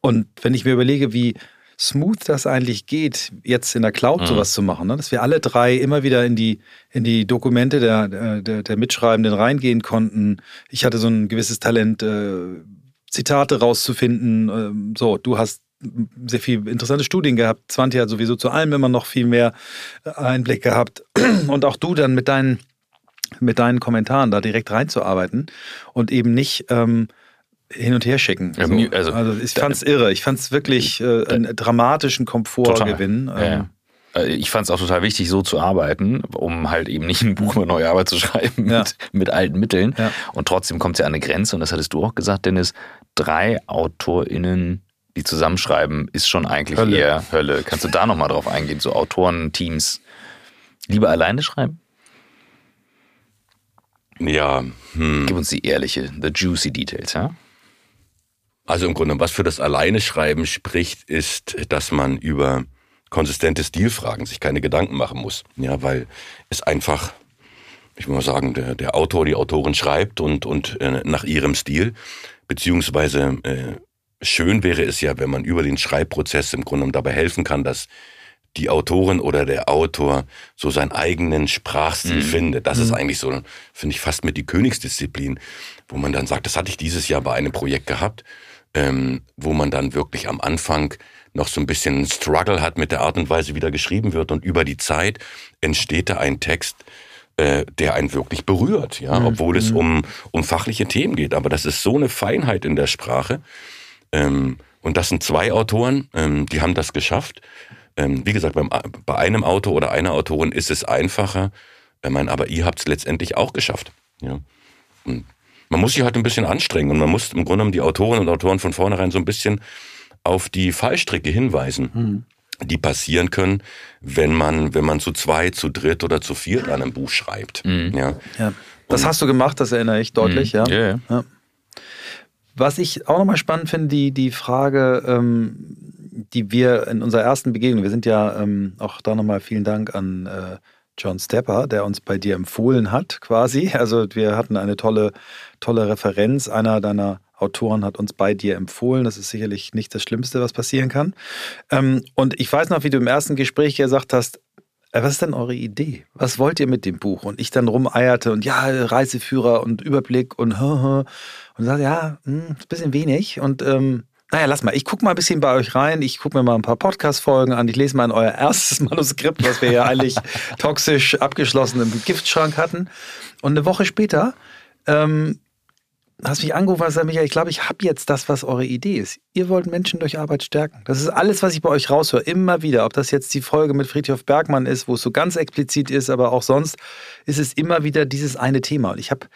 Speaker 1: Und wenn ich mir überlege, wie smooth das eigentlich geht, jetzt in der Cloud
Speaker 2: Mhm.
Speaker 1: sowas zu machen, ne? dass wir alle drei immer wieder in die, in die Dokumente der, der, der Mitschreibenden reingehen konnten. Ich hatte so ein gewisses Talent, äh, Zitate rauszufinden. Ähm, so, du hast sehr viel interessante Studien gehabt. Zwanti hat sowieso zu allem immer noch viel mehr äh, Einblick gehabt. Und auch du dann mit deinen, mit deinen Kommentaren da direkt reinzuarbeiten und eben nicht ähm, hin und her schicken.
Speaker 2: Ja,
Speaker 1: so. also,
Speaker 2: also,
Speaker 1: ich fand's irre. Ich fand's wirklich äh, einen dramatischen Komfortgewinn.
Speaker 2: Ja, ja.
Speaker 1: Ähm,
Speaker 2: Äh, Ich fand es auch total wichtig, so zu arbeiten, um halt eben nicht ein Buch über neue Arbeit zu schreiben
Speaker 1: Ja.
Speaker 2: mit, mit alten Mitteln.
Speaker 1: Ja.
Speaker 2: Und trotzdem kommt es ja an eine Grenze, und das hattest du auch gesagt, Dennis, drei AutorInnen, die zusammenschreiben, ist schon eigentlich
Speaker 1: Hölle.
Speaker 2: eher Hölle. Kannst du da nochmal drauf eingehen? So Autoren, Teams. Lieber alleine schreiben?
Speaker 3: Ja, hm.
Speaker 2: Gib uns die ehrliche, the juicy details, ja?
Speaker 3: Also im Grunde, was für das Alleine schreiben spricht, ist, dass man über konsistente Stilfragen sich keine Gedanken machen muss. Ja, weil es einfach, ich will mal sagen, der, der Autor, die Autorin schreibt und, und äh, nach ihrem Stil, beziehungsweise äh, schön wäre es ja, wenn man über den Schreibprozess im Grunde genommen dabei helfen kann, dass die Autorin oder der Autor so seinen eigenen Sprachstil findet. Das ist eigentlich so, finde ich, fast mit die Königsdisziplin, wo man dann sagt, das hatte ich dieses Jahr bei einem Projekt gehabt, ähm, wo man dann wirklich am Anfang noch so ein bisschen einen Struggle hat mit der Art und Weise, wie da geschrieben wird. Und über die Zeit entsteht da ein Text, äh, der einen wirklich berührt, ja, obwohl es um, um fachliche Themen geht. Aber das ist so eine Feinheit in der Sprache. Ähm, und das sind zwei Autoren, ähm, die haben das geschafft. Ähm, wie gesagt, beim, bei einem Autor oder einer Autorin ist es einfacher. Ich meine, aber ihr habt es letztendlich auch geschafft. Ja. Und man muss sich halt ein bisschen anstrengen und man muss im Grunde genommen die Autorinnen und Autoren von vornherein so ein bisschen auf die Fallstricke hinweisen, die passieren können, wenn man, wenn man zu zwei, zu dritt oder zu viert an einem Buch schreibt. Ja.
Speaker 1: ja. Das hast du gemacht, das erinnere ich deutlich, ja.
Speaker 2: Ja, ja.
Speaker 1: Ja. Was ich auch nochmal spannend finde, die, die Frage, ähm, die wir in unserer ersten Begegnung, wir sind ja ähm, auch da nochmal vielen Dank an äh, John Stepper, der uns bei dir empfohlen hat, quasi. Also wir hatten eine tolle, tolle Referenz. Einer deiner Autoren hat uns bei dir empfohlen. Das ist sicherlich nicht das Schlimmste, was passieren kann. Ähm, und ich weiß noch, wie du im ersten Gespräch gesagt hast, äh, was ist denn eure Idee? Was wollt ihr mit dem Buch? Und ich dann rumeierte und ja, Reiseführer und Überblick und und sagte, ja, hm, ein bisschen wenig. Und ähm, naja, lass mal, ich gucke mal ein bisschen bei euch rein, ich gucke mir mal ein paar Podcast-Folgen an, ich lese mal in euer erstes Manuskript, was wir ja eigentlich toxisch abgeschlossen im Giftschrank hatten. Und eine Woche später ähm, hast mich angerufen und gesagt, Michael, ich glaube, ich habe jetzt das, was eure Idee ist. Ihr wollt Menschen durch Arbeit stärken. Das ist alles, was ich bei euch raushöre, immer wieder. Ob das jetzt die Folge mit Friedhof Bergmann ist, wo es so ganz explizit ist, aber auch sonst ist es immer wieder dieses eine Thema. Und ich habe,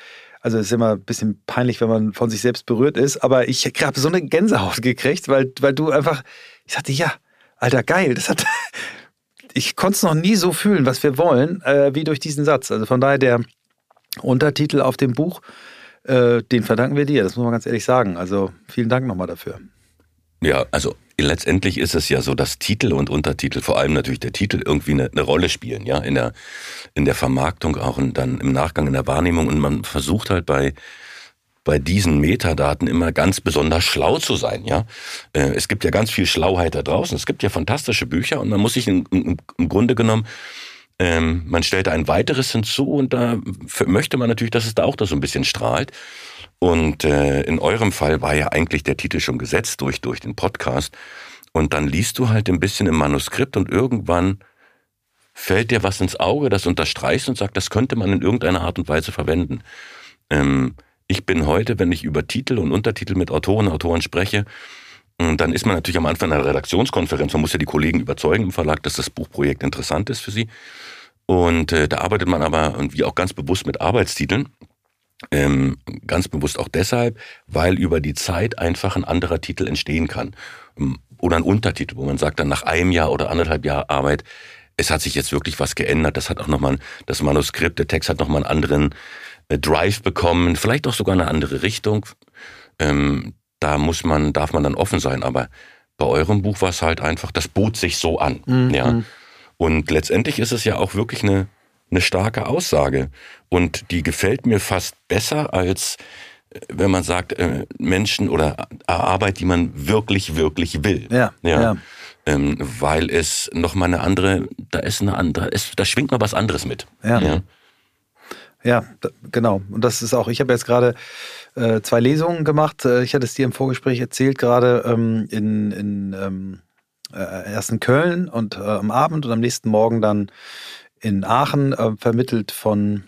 Speaker 1: also es ist immer ein bisschen peinlich, wenn man von sich selbst berührt ist, aber ich habe so eine Gänsehaut gekriegt, weil, weil du einfach, ich sagte, ja, Alter, geil, das hat, ich konnte es noch nie so fühlen, was wir wollen, äh, wie durch diesen Satz. Also von daher der Untertitel auf dem Buch, äh, den verdanken wir dir, das muss man ganz ehrlich sagen. Also vielen Dank nochmal dafür.
Speaker 3: Ja, also letztendlich ist es ja so, dass Titel und Untertitel, vor allem natürlich der Titel, irgendwie eine, eine Rolle spielen, ja, in der, in der Vermarktung auch und dann im Nachgang in der Wahrnehmung. Und man versucht halt bei, bei diesen Metadaten immer ganz besonders schlau zu sein, ja. Äh, Es gibt ja ganz viel Schlauheit da draußen. Es gibt ja fantastische Bücher und man muss sich im, im, im Grunde genommen ähm, man stellt ein weiteres hinzu und da möchte man natürlich, dass es da auch da so ein bisschen strahlt. Und äh, in eurem Fall war ja eigentlich der Titel schon gesetzt durch, durch den Podcast. Und dann liest du halt ein bisschen im Manuskript und irgendwann fällt dir was ins Auge, das unterstreichst und sagt, das könnte man in irgendeiner Art und Weise verwenden. Ähm, ich bin heute, wenn ich über Titel und Untertitel mit Autoren Autoren spreche, dann ist man natürlich am Anfang einer Redaktionskonferenz. Man muss ja die Kollegen überzeugen im Verlag, dass das Buchprojekt interessant ist für sie. Und äh, da arbeitet man aber und wie auch ganz bewusst mit Arbeitstiteln. Ähm, ganz bewusst auch deshalb, weil über die Zeit einfach ein anderer Titel entstehen kann. Ähm, Oder ein Untertitel, wo man sagt, dann nach einem Jahr oder anderthalb Jahr Arbeit, es hat sich jetzt wirklich was geändert. Das hat auch nochmal, das Manuskript, der Text hat nochmal einen anderen äh, Drive bekommen, vielleicht auch sogar eine andere Richtung. Ähm, da muss man, darf man dann offen sein. Aber bei eurem Buch war es halt einfach, das bot sich so an. Ja. Und letztendlich ist es ja auch wirklich eine, eine starke Aussage. Und die gefällt mir fast besser als wenn man sagt, äh, Menschen oder Arbeit, die man wirklich, wirklich will.
Speaker 1: Ja, ja. ja.
Speaker 3: Ähm, weil es noch mal eine andere, da ist eine andere, es, da schwingt noch was anderes mit.
Speaker 1: Ja. Ja, ja genau. Und das ist auch, ich habe jetzt gerade äh, zwei Lesungen gemacht. Äh, ich hatte es dir im Vorgespräch erzählt, gerade ähm, in, in ähm, äh, erst in Köln und äh, am Abend und am nächsten Morgen dann in Aachen, äh, vermittelt von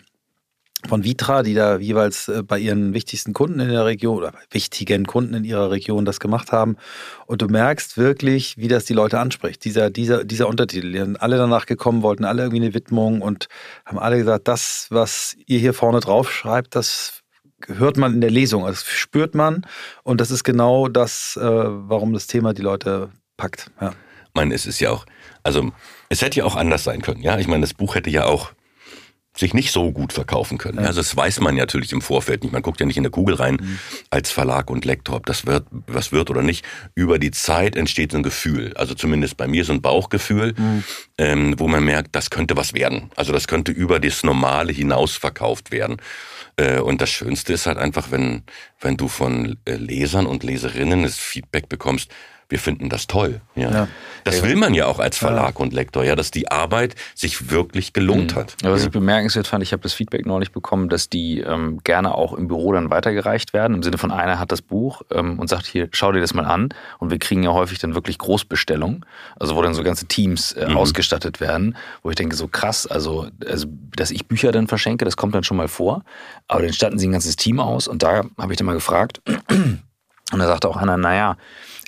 Speaker 1: von Vitra, die da jeweils äh, bei ihren wichtigsten Kunden in der Region oder bei wichtigen Kunden in ihrer Region das gemacht haben. Und du merkst wirklich, wie das die Leute anspricht. Dieser, dieser, dieser Untertitel. Die sind alle danach gekommen, wollten alle irgendwie eine Widmung und haben alle gesagt, das, was ihr hier vorne drauf schreibt, das hört man in der Lesung, das spürt man. Und das ist genau das, äh, warum das Thema die Leute packt. Ja.
Speaker 3: Ich meine, es ist ja auch, also es hätte ja auch anders sein können. Ja, ich meine, das Buch hätte ja auch sich nicht so gut verkaufen können. Also das weiß man ja natürlich im Vorfeld nicht. Man guckt ja nicht in der Kugel rein mhm. als Verlag und Lektor, ob das wird, was wird oder nicht. Über die Zeit entsteht so ein Gefühl, also zumindest bei mir so ein Bauchgefühl, mhm. ähm, wo man merkt, das könnte was werden. Also das könnte über das Normale hinaus verkauft werden. Äh, und das Schönste ist halt einfach, wenn, wenn du von äh, Lesern und Leserinnen das Feedback bekommst, wir finden das toll. Ja. ja. Das will man ja auch als Verlag ja. und Lektor, ja, dass die Arbeit sich wirklich gelohnt mhm. hat.
Speaker 2: Ja, was ich bemerkenswert fand, ich habe das Feedback neulich bekommen, dass die ähm, gerne auch im Büro dann weitergereicht werden. Im Sinne von einer hat das Buch ähm, und sagt hier, schau dir das mal an. Und wir kriegen ja häufig dann wirklich Großbestellungen, also wo dann so ganze Teams äh, mhm. ausgestattet werden, wo ich denke, so krass, also, also dass ich Bücher dann verschenke, das kommt dann schon mal vor. Aber dann statten sie ein ganzes Team aus und da habe ich dann mal gefragt. Und da sagte auch einer, naja,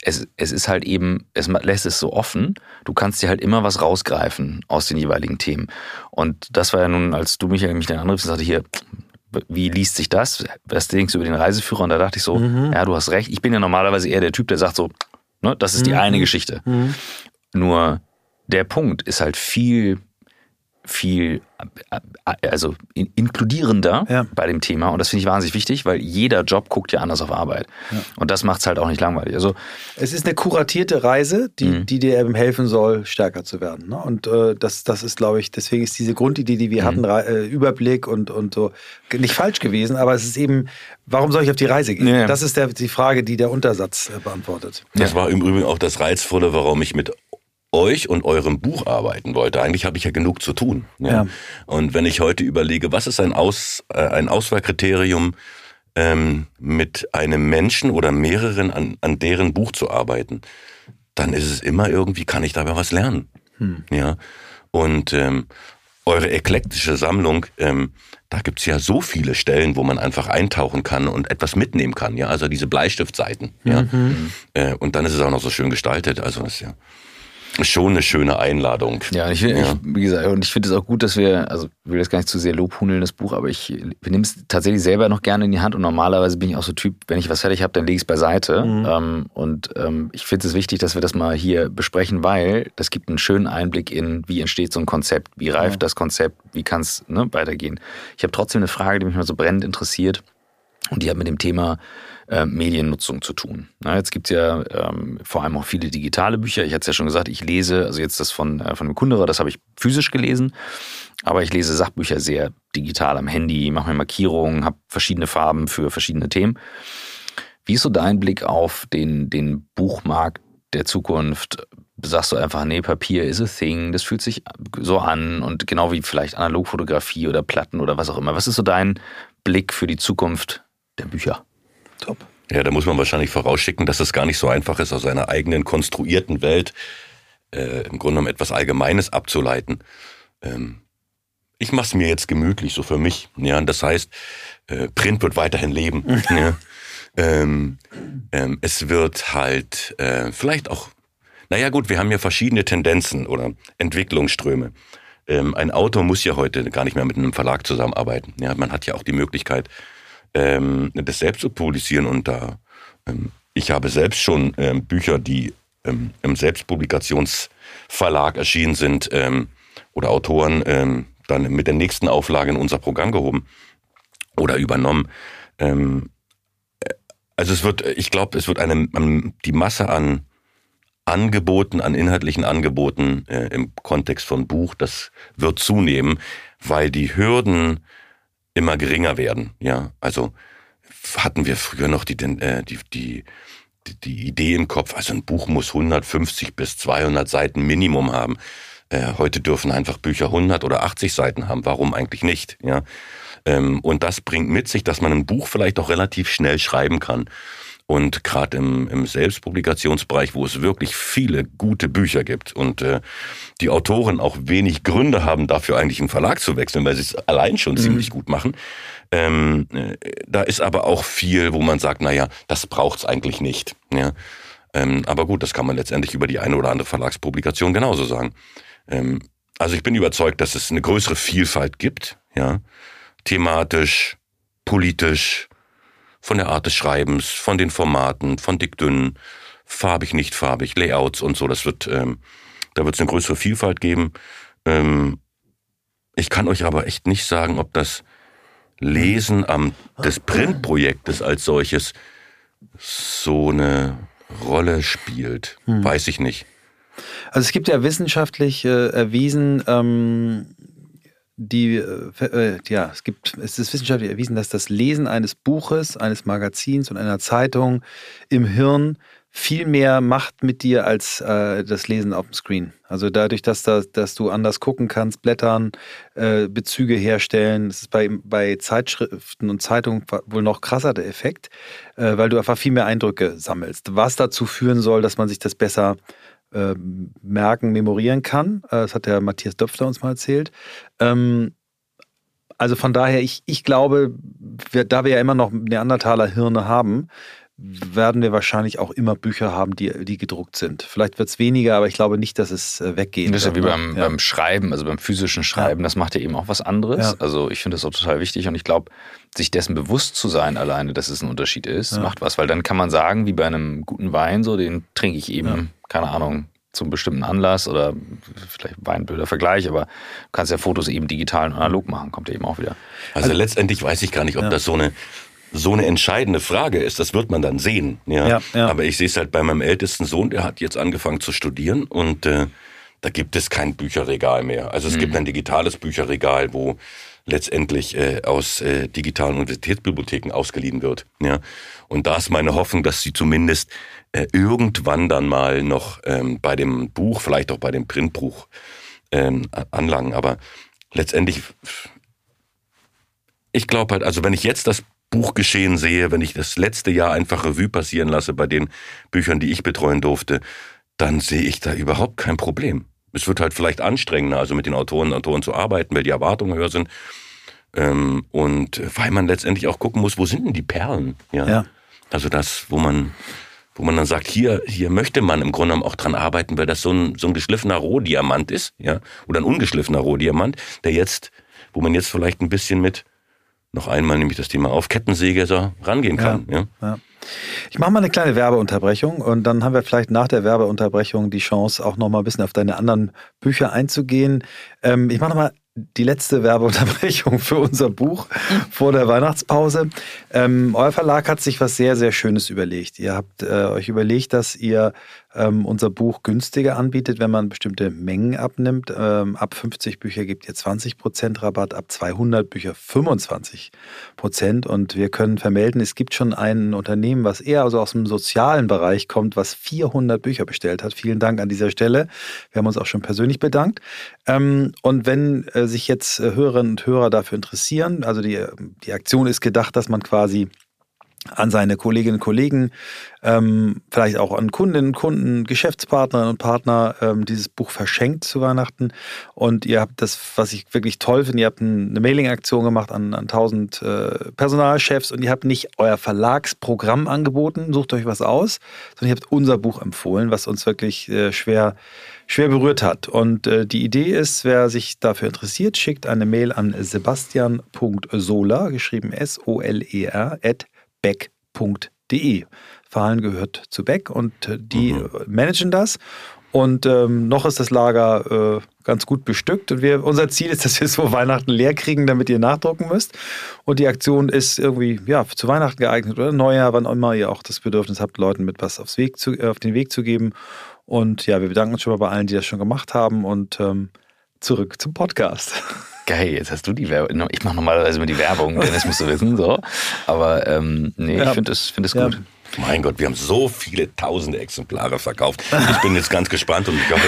Speaker 2: es, es ist halt eben, es lässt es so offen, du kannst dir halt immer was rausgreifen aus den jeweiligen Themen. Und das war ja nun, als du mich, mich dann anriefst und sagte, hier, wie liest sich das? Was denkst du über den Reiseführer? Und da dachte ich so, mhm. ja, du hast recht. Ich bin ja normalerweise eher der Typ, der sagt so, ne, das ist die mhm. eine Geschichte. Mhm. Nur der Punkt ist halt viel viel also inkludierender ja. bei dem Thema und das finde ich wahnsinnig wichtig, weil jeder Job guckt ja anders auf Arbeit ja. und das macht es halt auch nicht langweilig. Also
Speaker 1: es ist eine kuratierte Reise, die, mhm. die dir eben helfen soll, stärker zu werden. Ne? Und äh, das, das ist, glaube ich, deswegen ist diese Grundidee, die wir mhm. hatten, äh, Überblick und, und so, nicht falsch gewesen, aber es ist eben, warum soll ich auf die Reise gehen? Ja. Das ist der, die Frage, die der Untersatz äh, beantwortet.
Speaker 3: Das war im Übrigen auch das Reizvolle, warum ich mit euch und eurem Buch arbeiten wollte. Eigentlich habe ich ja genug zu tun. Ja. ja. Und wenn ich heute überlege, was ist ein, Aus, äh, ein Auswahlkriterium, ähm, mit einem Menschen oder mehreren an, an deren Buch zu arbeiten, dann ist es immer irgendwie, kann ich dabei was lernen. Hm. Ja. Und ähm, eure eklektische Sammlung, ähm, da gibt's ja so viele Stellen, wo man einfach eintauchen kann und etwas mitnehmen kann. Ja, also diese Bleistiftseiten. Ja. Mhm. Äh, und dann ist es auch noch so schön gestaltet. Also das ist ja schon eine schöne Einladung.
Speaker 2: Ja, ich, ja. ich wie gesagt, und ich finde es auch gut, dass wir, also ich will jetzt gar nicht zu sehr lobhudeln, das Buch, aber ich nehme es tatsächlich selber noch gerne in die Hand und normalerweise bin ich auch so Typ, wenn ich was fertig habe, dann lege ich es beiseite. Mhm. Ähm, und ähm, ich finde es wichtig, dass wir das mal hier besprechen, weil das gibt einen schönen Einblick in, wie entsteht so ein Konzept, wie reift ja. das Konzept, wie kann es ne, weitergehen. Ich habe trotzdem eine Frage, die mich mal so brennend interessiert und die hat mit dem Thema äh, Mediennutzung zu tun. Na, jetzt gibt's ja ähm, vor allem auch viele digitale Bücher. Ich hatte es ja schon gesagt, ich lese, also jetzt das von, äh, von dem Kunderer, das habe ich physisch gelesen, aber ich lese Sachbücher sehr digital am Handy, mache mir Markierungen, habe verschiedene Farben für verschiedene Themen. Wie ist so dein Blick auf den, den Buchmarkt der Zukunft? Sagst du einfach, nee, Papier is a thing, das fühlt sich so an und genau wie vielleicht Analogfotografie oder Platten oder was auch immer. Was ist so dein Blick für die Zukunft der Bücher?
Speaker 3: Top. Ja, da muss man wahrscheinlich vorausschicken, dass es gar nicht so einfach ist, aus einer eigenen konstruierten Welt äh, im Grunde genommen etwas Allgemeines abzuleiten. Ähm, ich mache es mir jetzt gemütlich, so für mich. Ja, das heißt, äh, Print wird weiterhin leben. ja. ähm, ähm, es wird halt äh, vielleicht auch, naja gut, wir haben ja verschiedene Tendenzen oder Entwicklungsströme. Ähm, ein Autor muss ja heute gar nicht mehr mit einem Verlag zusammenarbeiten. Ja, man hat ja auch die Möglichkeit, ähm, das selbst zu publizieren. Und da, ähm, ich habe selbst schon ähm, Bücher, die ähm, im Selbstpublikationsverlag erschienen sind ähm, oder Autoren ähm, dann mit der nächsten Auflage in unser Programm gehoben oder übernommen. Also es wird, ich glaube, es wird eine, die Masse an Angeboten, an inhaltlichen Angeboten äh, im Kontext von Buch, das wird zunehmen, weil die Hürden immer geringer werden. Ja, also hatten wir früher noch die, äh, die, die, die Idee im Kopf, also ein Buch muss 150 bis 200 Seiten Minimum haben. Äh, heute dürfen einfach Bücher 100 oder 80 Seiten haben. Warum eigentlich nicht? Ja. Ähm, und das bringt mit sich, dass man ein Buch vielleicht auch relativ schnell schreiben kann. Und gerade im, im Selbstpublikationsbereich, wo es wirklich viele gute Bücher gibt und äh, die Autoren auch wenig Gründe haben, dafür eigentlich einen Verlag zu wechseln, weil sie es allein schon mhm. ziemlich gut machen. Ähm, äh, da ist aber auch viel, wo man sagt, naja, das braucht's eigentlich nicht. Ja? Ähm, aber gut, das kann man letztendlich über die eine oder andere Verlagspublikation genauso sagen. Ähm, also ich bin überzeugt, dass es eine größere Vielfalt gibt, ja, thematisch, politisch, von der Art des Schreibens, von den Formaten, von dick-dünn, farbig, nicht farbig, Layouts und so. Das wird, ähm, da wird es eine größere Vielfalt geben. Ähm, ich kann euch aber echt nicht sagen, ob das Lesen am des Printprojektes als solches so eine Rolle spielt. Hm. Weiß ich nicht.
Speaker 1: Also es gibt ja wissenschaftlich äh, erwiesen, ähm, die, äh, äh, ja, es gibt, es ist wissenschaftlich erwiesen, dass das Lesen eines Buches, eines Magazins und einer Zeitung im Hirn viel mehr macht mit dir als äh, das Lesen auf dem Screen. Also dadurch, dass, da, dass du anders gucken kannst, blättern, äh, Bezüge herstellen, das ist bei, bei Zeitschriften und Zeitungen wohl noch krasser der Effekt, äh, weil du einfach viel mehr Eindrücke sammelst. Was dazu führen soll, dass man sich das besser äh, merken, memorieren kann. Äh, das hat der Matthias Döpfler uns mal erzählt. Ähm, also von daher, ich, ich glaube, wir, da wir ja immer noch Neandertaler Hirne haben, werden wir wahrscheinlich auch immer Bücher haben, die, die gedruckt sind. Vielleicht wird es weniger, aber ich glaube nicht, dass es äh, weggeht.
Speaker 2: Das ist ja wie beim, ja. beim Schreiben, also beim physischen Schreiben, ja. das macht ja eben auch was anderes. Ja. Also ich finde das auch total wichtig und ich glaube, sich dessen bewusst zu sein alleine, dass es ein Unterschied ist, macht was, weil dann kann man sagen, wie bei einem guten Wein, so den trinke ich eben, keine Ahnung, zum bestimmten Anlass oder vielleicht ein blöder Vergleich, aber du kannst ja Fotos eben digital und analog machen, kommt ja eben auch wieder.
Speaker 3: Also, also letztendlich weiß ich gar nicht, ob das so eine so eine entscheidende Frage ist, das wird man dann sehen. Ja? ja, ja. Aber ich sehe es halt bei meinem ältesten Sohn, der hat jetzt angefangen zu studieren und äh, da gibt es kein Bücherregal mehr. Also es mhm. gibt ein digitales Bücherregal, wo letztendlich äh, aus äh, digitalen Universitätsbibliotheken ausgeliehen wird. Ja? Und da ist meine Hoffnung, dass sie zumindest äh, irgendwann dann mal noch ähm, bei dem Buch, vielleicht auch bei dem Printbuch ähm, anlangen. Aber letztendlich, ich glaube halt, also wenn ich jetzt das Buchgeschehen sehe, wenn ich das letzte Jahr einfach Revue passieren lasse bei den Büchern, die ich betreuen durfte, dann sehe ich da überhaupt kein Problem. Es wird halt vielleicht anstrengender, also mit den Autoren und Autoren zu arbeiten, weil die Erwartungen höher sind. Ähm, und weil man letztendlich auch gucken muss, wo sind denn die Perlen? Ja. ja. Also das, wo man, wo man dann sagt, hier, hier möchte man im Grunde genommen auch dran arbeiten, weil das so ein, so ein geschliffener Rohdiamant ist, ja, oder ein ungeschliffener Rohdiamant, der jetzt, wo man jetzt vielleicht ein bisschen mit noch einmal nämlich das Thema auf Kettensäge so rangehen kann. Ja, ja. ja.
Speaker 1: Ich mache mal eine kleine Werbeunterbrechung und dann haben wir vielleicht nach der Werbeunterbrechung die Chance, auch noch mal ein bisschen auf deine anderen Bücher einzugehen. Ähm, ich mache noch mal die letzte Werbeunterbrechung für unser Buch vor der Weihnachtspause. Ähm, euer Verlag hat sich was sehr, sehr Schönes überlegt. Ihr habt äh, euch überlegt, dass ihr ähm, unser Buch günstiger anbietet, wenn man bestimmte Mengen abnimmt. Ähm, ab 50 Bücher gibt ihr 20% Rabatt, ab 200 Bücher 25%. Und wir können vermelden, es gibt schon ein Unternehmen, was eher also aus dem sozialen Bereich kommt, was 400 Bücher bestellt hat. Vielen Dank an dieser Stelle. Wir haben uns auch schon persönlich bedankt. Ähm, und wenn äh, sich jetzt äh, Hörerinnen und Hörer dafür interessieren, also die, die Aktion ist gedacht, dass man quasi an seine Kolleginnen und Kollegen, ähm, vielleicht auch an Kundinnen und Kunden, Geschäftspartnerinnen und Partner ähm, dieses Buch verschenkt zu Weihnachten. Und ihr habt das, was ich wirklich toll finde, ihr habt eine Mailing-Aktion gemacht an, an 1000 äh, Personalchefs und ihr habt nicht euer Verlagsprogramm angeboten, sucht euch was aus, sondern ihr habt unser Buch empfohlen, was uns wirklich äh, schwer schwer berührt hat. Und äh, die Idee ist, wer sich dafür interessiert, schickt eine Mail an sebastian.solar, geschrieben S-O-L-E-R, at beck.de. Verhallen gehört zu Beck und äh, die mhm. managen das. Und ähm, noch ist das Lager äh, ganz gut bestückt. Und wir, unser Ziel ist, dass wir es vor Weihnachten leer kriegen, damit ihr nachdrucken müsst. Und die Aktion ist irgendwie ja, zu Weihnachten geeignet oder Neujahr, wann immer ihr auch das Bedürfnis habt, Leuten mit was aufs Weg zu, äh, auf den Weg zu geben. Und ja, wir bedanken uns schon mal bei allen, die das schon gemacht haben. Und ähm, zurück zum Podcast.
Speaker 2: geil, jetzt hast du die Werbung. Ich mache normalerweise immer die Werbung, Dennis musst du wissen, so. Aber ähm, nee, ja. ich finde es find ja. gut.
Speaker 3: Mein Gott, wir haben so viele tausende Exemplare verkauft. Ich bin jetzt ganz gespannt und ich hoffe,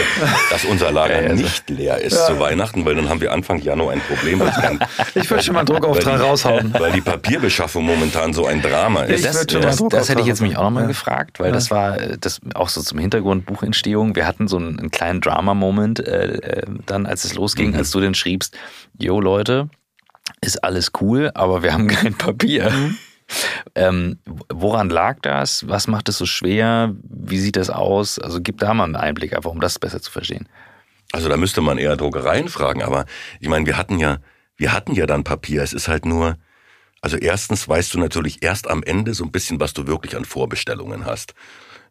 Speaker 3: dass unser Lager ja, also. nicht leer ist ja. zu Weihnachten, weil dann haben wir Anfang Januar ein Problem.
Speaker 1: Kann, ich würde schon mal einen Druckauftrag die, raushauen.
Speaker 3: Weil die Papierbeschaffung momentan so ein Drama ist.
Speaker 2: Das, das, das hätte ich jetzt mich auch nochmal ja. gefragt, weil das war das auch so zum Hintergrund Buchentstehung. Wir hatten so einen, einen kleinen Drama-Moment äh, äh, dann, als es losging, mhm. als du denn schriebst, jo Leute, ist alles cool, aber wir haben kein Papier. Mhm. Ähm, woran lag das? Was macht es so schwer? Wie sieht das aus? Also gib da mal einen Einblick, einfach um das besser zu verstehen.
Speaker 3: Also da müsste man eher Druckereien fragen, aber ich meine, wir hatten ja, wir hatten ja dann Papier. Es ist halt nur, also erstens weißt du natürlich erst am Ende so ein bisschen, was du wirklich an Vorbestellungen hast.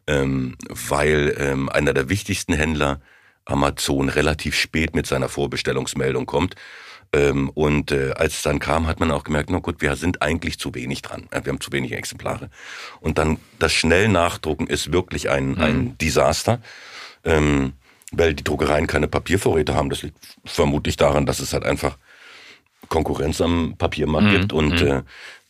Speaker 3: Ähm, weil ähm, einer der wichtigsten Händler, Amazon, relativ spät mit seiner Vorbestellungsmeldung kommt und äh, als es dann kam, hat man auch gemerkt, na gut, wir sind eigentlich zu wenig dran. Wir haben zu wenige Exemplare. Und dann das schnell Nachdrucken ist wirklich ein, mhm. ein Desaster. Ähm, weil die Druckereien keine Papiervorräte haben. Das liegt vermutlich daran, dass es halt einfach Konkurrenz am Papiermarkt mhm. gibt. Und mhm. äh,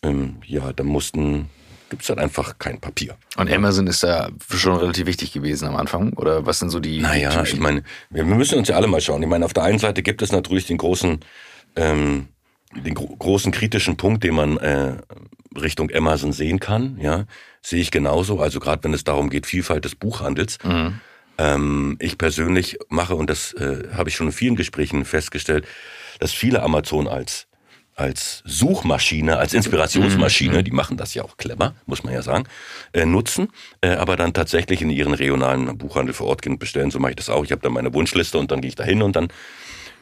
Speaker 3: ähm, ja, da mussten gibt es halt einfach kein Papier.
Speaker 2: Und Amazon ist da schon relativ wichtig gewesen am Anfang? Oder was sind so die.
Speaker 3: Naja, die ich meine, wir müssen uns ja alle mal schauen. Ich meine, auf der einen Seite gibt es natürlich den großen ähm, den gro großen kritischen Punkt, den man äh, Richtung Amazon sehen kann, ja, sehe ich genauso. Also gerade wenn es darum geht, Vielfalt des Buchhandels. Mhm. Ähm, ich persönlich mache, und das äh, habe ich schon in vielen Gesprächen festgestellt, dass viele Amazon als als Suchmaschine, als Inspirationsmaschine, mhm. die machen das ja auch clever, muss man ja sagen, äh, nutzen, äh, aber dann tatsächlich in ihren regionalen Buchhandel vor Ort gehen und bestellen. So mache ich das auch. Ich habe dann meine Wunschliste und dann gehe ich da hin und dann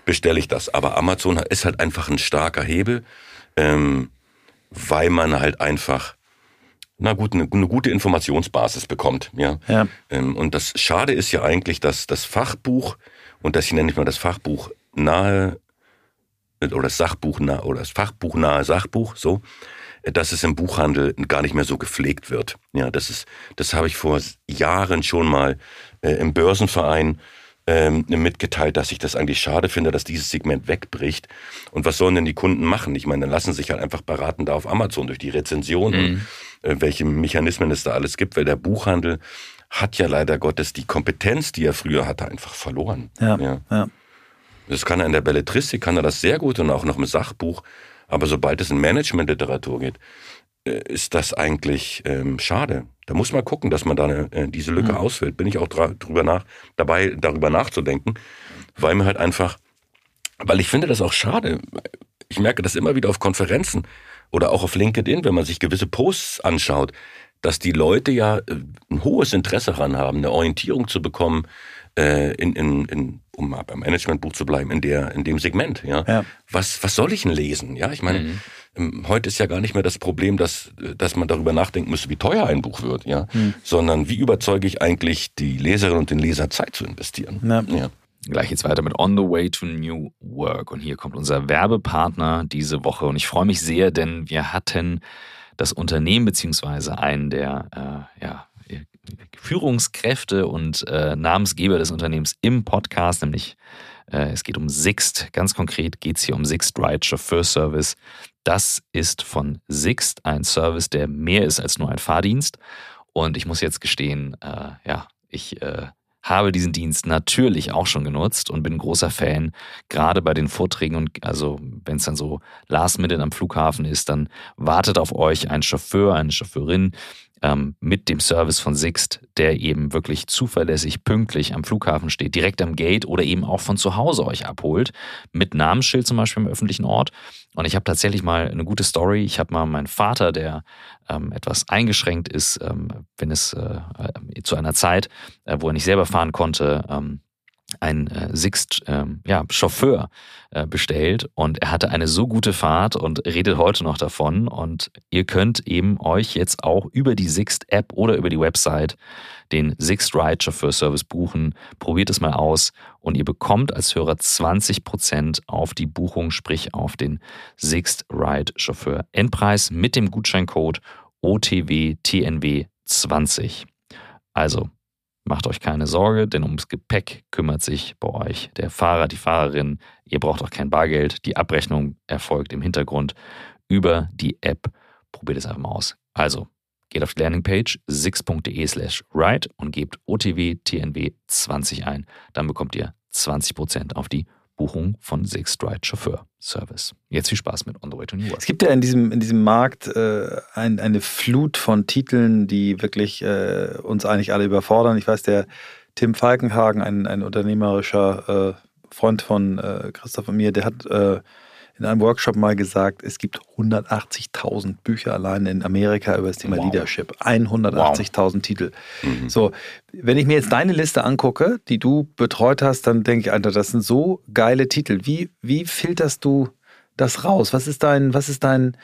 Speaker 3: bestelle ich das. Aber Amazon ist halt einfach ein starker Hebel, ähm, weil man halt einfach na gut, eine, eine gute Informationsbasis bekommt. Ja. ja. Ähm, und das Schade ist ja eigentlich, dass das Fachbuch, und das nenne ich mal das Fachbuch nahe, oder das Sachbuch nahe, oder das Fachbuch nahe Sachbuch, so, dass es im Buchhandel gar nicht mehr so gepflegt wird. Ja, das ist, das habe ich vor Jahren schon mal äh, im Börsenverein ähm, mitgeteilt, dass ich das eigentlich schade finde, dass dieses Segment wegbricht. Und was sollen denn die Kunden machen? Ich meine, dann lassen sich halt einfach beraten da auf Amazon durch die Rezensionen, mhm. äh, welche Mechanismen es da alles gibt, weil der Buchhandel hat ja leider Gottes die Kompetenz, die er früher hatte, einfach verloren. Ja, ja. ja. Das kann er in der Belletristik, kann er das sehr gut und auch noch im Sachbuch. Aber sobald es in Managementliteratur geht, ist das eigentlich ähm, schade. Da muss man gucken, dass man da eine, äh, diese Lücke mhm. ausfüllt. Bin ich auch drüber nach, dabei, darüber nachzudenken, weil mir halt einfach, weil ich finde das auch schade. Ich merke das immer wieder auf Konferenzen oder auch auf LinkedIn, wenn man sich gewisse Posts anschaut, dass die Leute ja äh, ein hohes Interesse daran haben, eine Orientierung zu bekommen, äh, in, in, in, um mal beim Managementbuch zu bleiben, in der, in dem Segment. Ja, ja. was, was soll ich denn lesen? Ja, ich meine, mhm. Ähm, heute ist ja gar nicht mehr das Problem, dass, dass man darüber nachdenken müsste, wie teuer ein Buch wird, ja, hm. sondern wie überzeuge ich eigentlich die Leserin und den Leser Zeit zu investieren. Ja. ja.
Speaker 2: Gleich jetzt weiter mit On the Way to New Work. Und hier kommt unser Werbepartner diese Woche. Und ich freue mich sehr, denn wir hatten das Unternehmen beziehungsweise einen der äh, ja, Führungskräfte und äh, Namensgeber des Unternehmens im Podcast, nämlich äh, es geht um Sixt. Ganz konkret geht es hier um Sixt Ride Chauffeur Service. Das ist von Sixt ein Service, der mehr ist als nur ein Fahrdienst. Und ich muss jetzt gestehen, äh, ja, ich äh, habe diesen Dienst natürlich auch schon genutzt und bin großer Fan, gerade bei den Vorträgen und also wenn es dann so last minute am Flughafen ist, dann wartet auf euch ein Chauffeur, eine Chauffeurin, ähm, mit dem Service von Sixt, der eben wirklich zuverlässig pünktlich am Flughafen steht, direkt am Gate oder eben auch von zu Hause euch abholt, mit Namensschild zum Beispiel im öffentlichen Ort. Und ich habe tatsächlich mal eine gute Story. Ich habe mal meinen Vater, der ähm, etwas eingeschränkt ist, ähm, wenn es äh, äh, zu einer Zeit, äh, wo er nicht selber fahren konnte, ähm, ein äh, Sixt ähm, ja, Chauffeur äh, bestellt und er hatte eine so gute Fahrt und redet heute noch davon und ihr könnt eben euch jetzt auch über die Sixt App oder über die Website den Sixt Ride Chauffeur Service buchen. Probiert es mal aus und ihr bekommt als Hörer 20% auf die Buchung, sprich auf den Sixt Ride Chauffeur Endpreis mit dem Gutscheincode OTWTNW20. Also Macht euch keine Sorge, denn ums Gepäck kümmert sich bei euch der Fahrer, die Fahrerin. Ihr braucht auch kein Bargeld. Die Abrechnung erfolgt im Hintergrund über die App. Probiert es einfach mal aus. Also, geht auf die Landingpage six.de slash ride und gebt OTW TNW 20 ein. Dann bekommt ihr 20% auf die Buchung von Six Ride Chauffeur Service. Jetzt viel Spaß mit On the Way to New York.
Speaker 1: Es gibt ja in diesem, in diesem Markt äh, ein, eine Flut von Titeln, die wirklich äh, uns eigentlich alle überfordern. Ich weiß, der Tim Falkenhagen, ein, ein unternehmerischer äh, Freund von äh, Christoph und mir, der hat äh, in einem Workshop mal gesagt, es gibt 180.000 Bücher allein in Amerika über das Thema wow. Leadership. 180.000 wow. Titel. Mhm. So, wenn ich mir jetzt deine Liste angucke, die du betreut hast, dann denke ich, Alter, das sind so geile Titel. Wie, wie filterst du das raus? Was ist dein, was ist dein,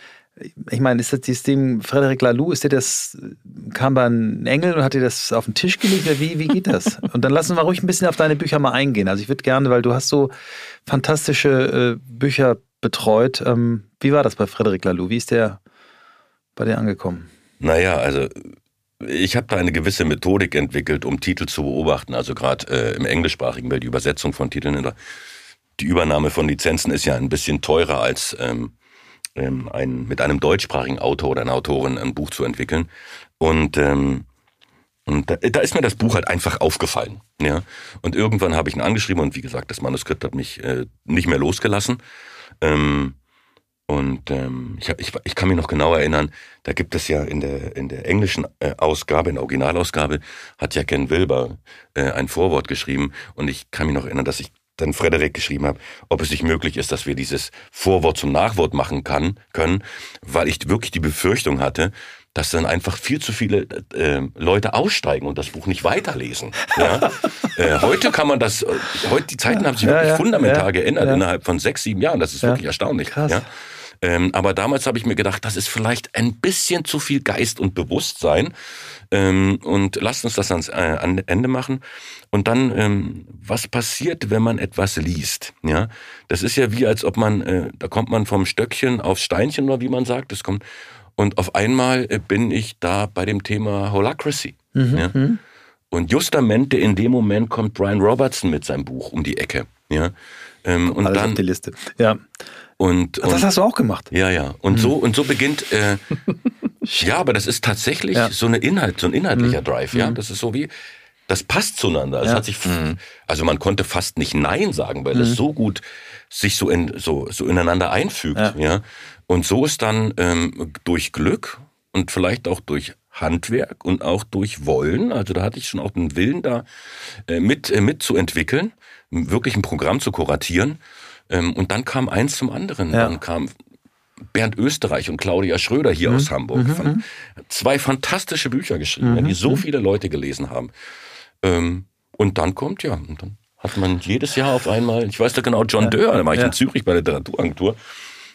Speaker 1: ich meine, ist das System Frederic Laloux, ist dir das, kam bei ein Engel und hat dir das auf den Tisch gelegt? Wie, wie geht das? Und dann lassen wir ruhig ein bisschen auf deine Bücher mal eingehen. Also ich würde gerne, weil du hast so fantastische äh, Bücher betreut. Ähm, wie war das bei Frederik Laloux? Wie ist der bei dir angekommen?
Speaker 3: Naja, also ich habe da eine gewisse Methodik entwickelt, um Titel zu beobachten. Also gerade äh, im englischsprachigen Welt, die Übersetzung von Titeln. Die Übernahme von Lizenzen ist ja ein bisschen teurer als ähm, ähm, ein, mit einem deutschsprachigen Autor oder einer Autorin ein Buch zu entwickeln. Und ähm, und da, da, ist mir das Buch halt einfach aufgefallen. Ja? Und irgendwann habe ich ihn angeschrieben und wie gesagt, das Manuskript hat mich äh, nicht mehr losgelassen. Ähm, und ähm, ich, ich, ich kann mich noch genau erinnern, da gibt es ja in der, in der englischen äh, Ausgabe, in der Originalausgabe, hat ja Ken Wilber äh, ein Vorwort geschrieben. Und ich kann mich noch erinnern, dass ich dann Frederik geschrieben habe, ob es nicht möglich ist, dass wir dieses Vorwort zum Nachwort machen kann, können, weil ich wirklich die Befürchtung hatte, dass dann einfach viel zu viele äh, Leute aussteigen und das Buch nicht weiterlesen. Ja? äh, heute kann man das, äh, heute die Zeiten haben sich wirklich ja, fundamental geändert innerhalb von sechs, sieben Jahren. Das ist wirklich erstaunlich. Krass. Ja? Ähm, aber damals habe ich mir gedacht, das ist vielleicht ein bisschen zu viel Geist und Bewusstsein. Ähm, und lasst uns das ans äh, Ende machen. Und dann, ähm, was passiert, wenn man etwas liest? Ja, das ist ja wie, als ob man, äh, da kommt man vom Stöckchen aufs Steinchen oder wie man sagt. Das kommt und auf einmal äh, bin ich da bei dem Thema Holacracy. Mhm. Ja? Mhm. Und justamente in dem Moment kommt Brian Robertson mit seinem Buch um die Ecke. Ja? Ähm, und
Speaker 1: Alles
Speaker 3: dann
Speaker 1: auf die Liste. Ja.
Speaker 3: Und,
Speaker 1: Ach, das hast du auch gemacht.
Speaker 3: Ja, ja. Und mhm. so und so beginnt. Äh, ja, aber das ist tatsächlich ja. so eine Inhalt, so ein inhaltlicher mhm. Drive. Ja, mhm. das ist so wie das passt zueinander. Es ja. hat sich, mhm. also man konnte fast nicht Nein sagen, weil das so gut sich so in so so ineinander einfügt. Ja. ja? Und so ist dann ähm, durch Glück und vielleicht auch durch Handwerk und auch durch Wollen, also da hatte ich schon auch den Willen da äh, mit, äh, mitzuentwickeln, wirklich ein Programm zu kuratieren. Ähm, und dann kam eins zum anderen. Ja. Dann kam Bernd Österreich und Claudia Schröder hier mhm. aus Hamburg. Mhm. Zwei fantastische Bücher geschrieben, mhm. die so mhm. viele Leute gelesen haben. Ähm, und dann kommt, ja, und dann hat man jedes Jahr auf einmal, ich weiß da genau, John ja. Dörr, da war ich ja. in Zürich bei der Literaturagentur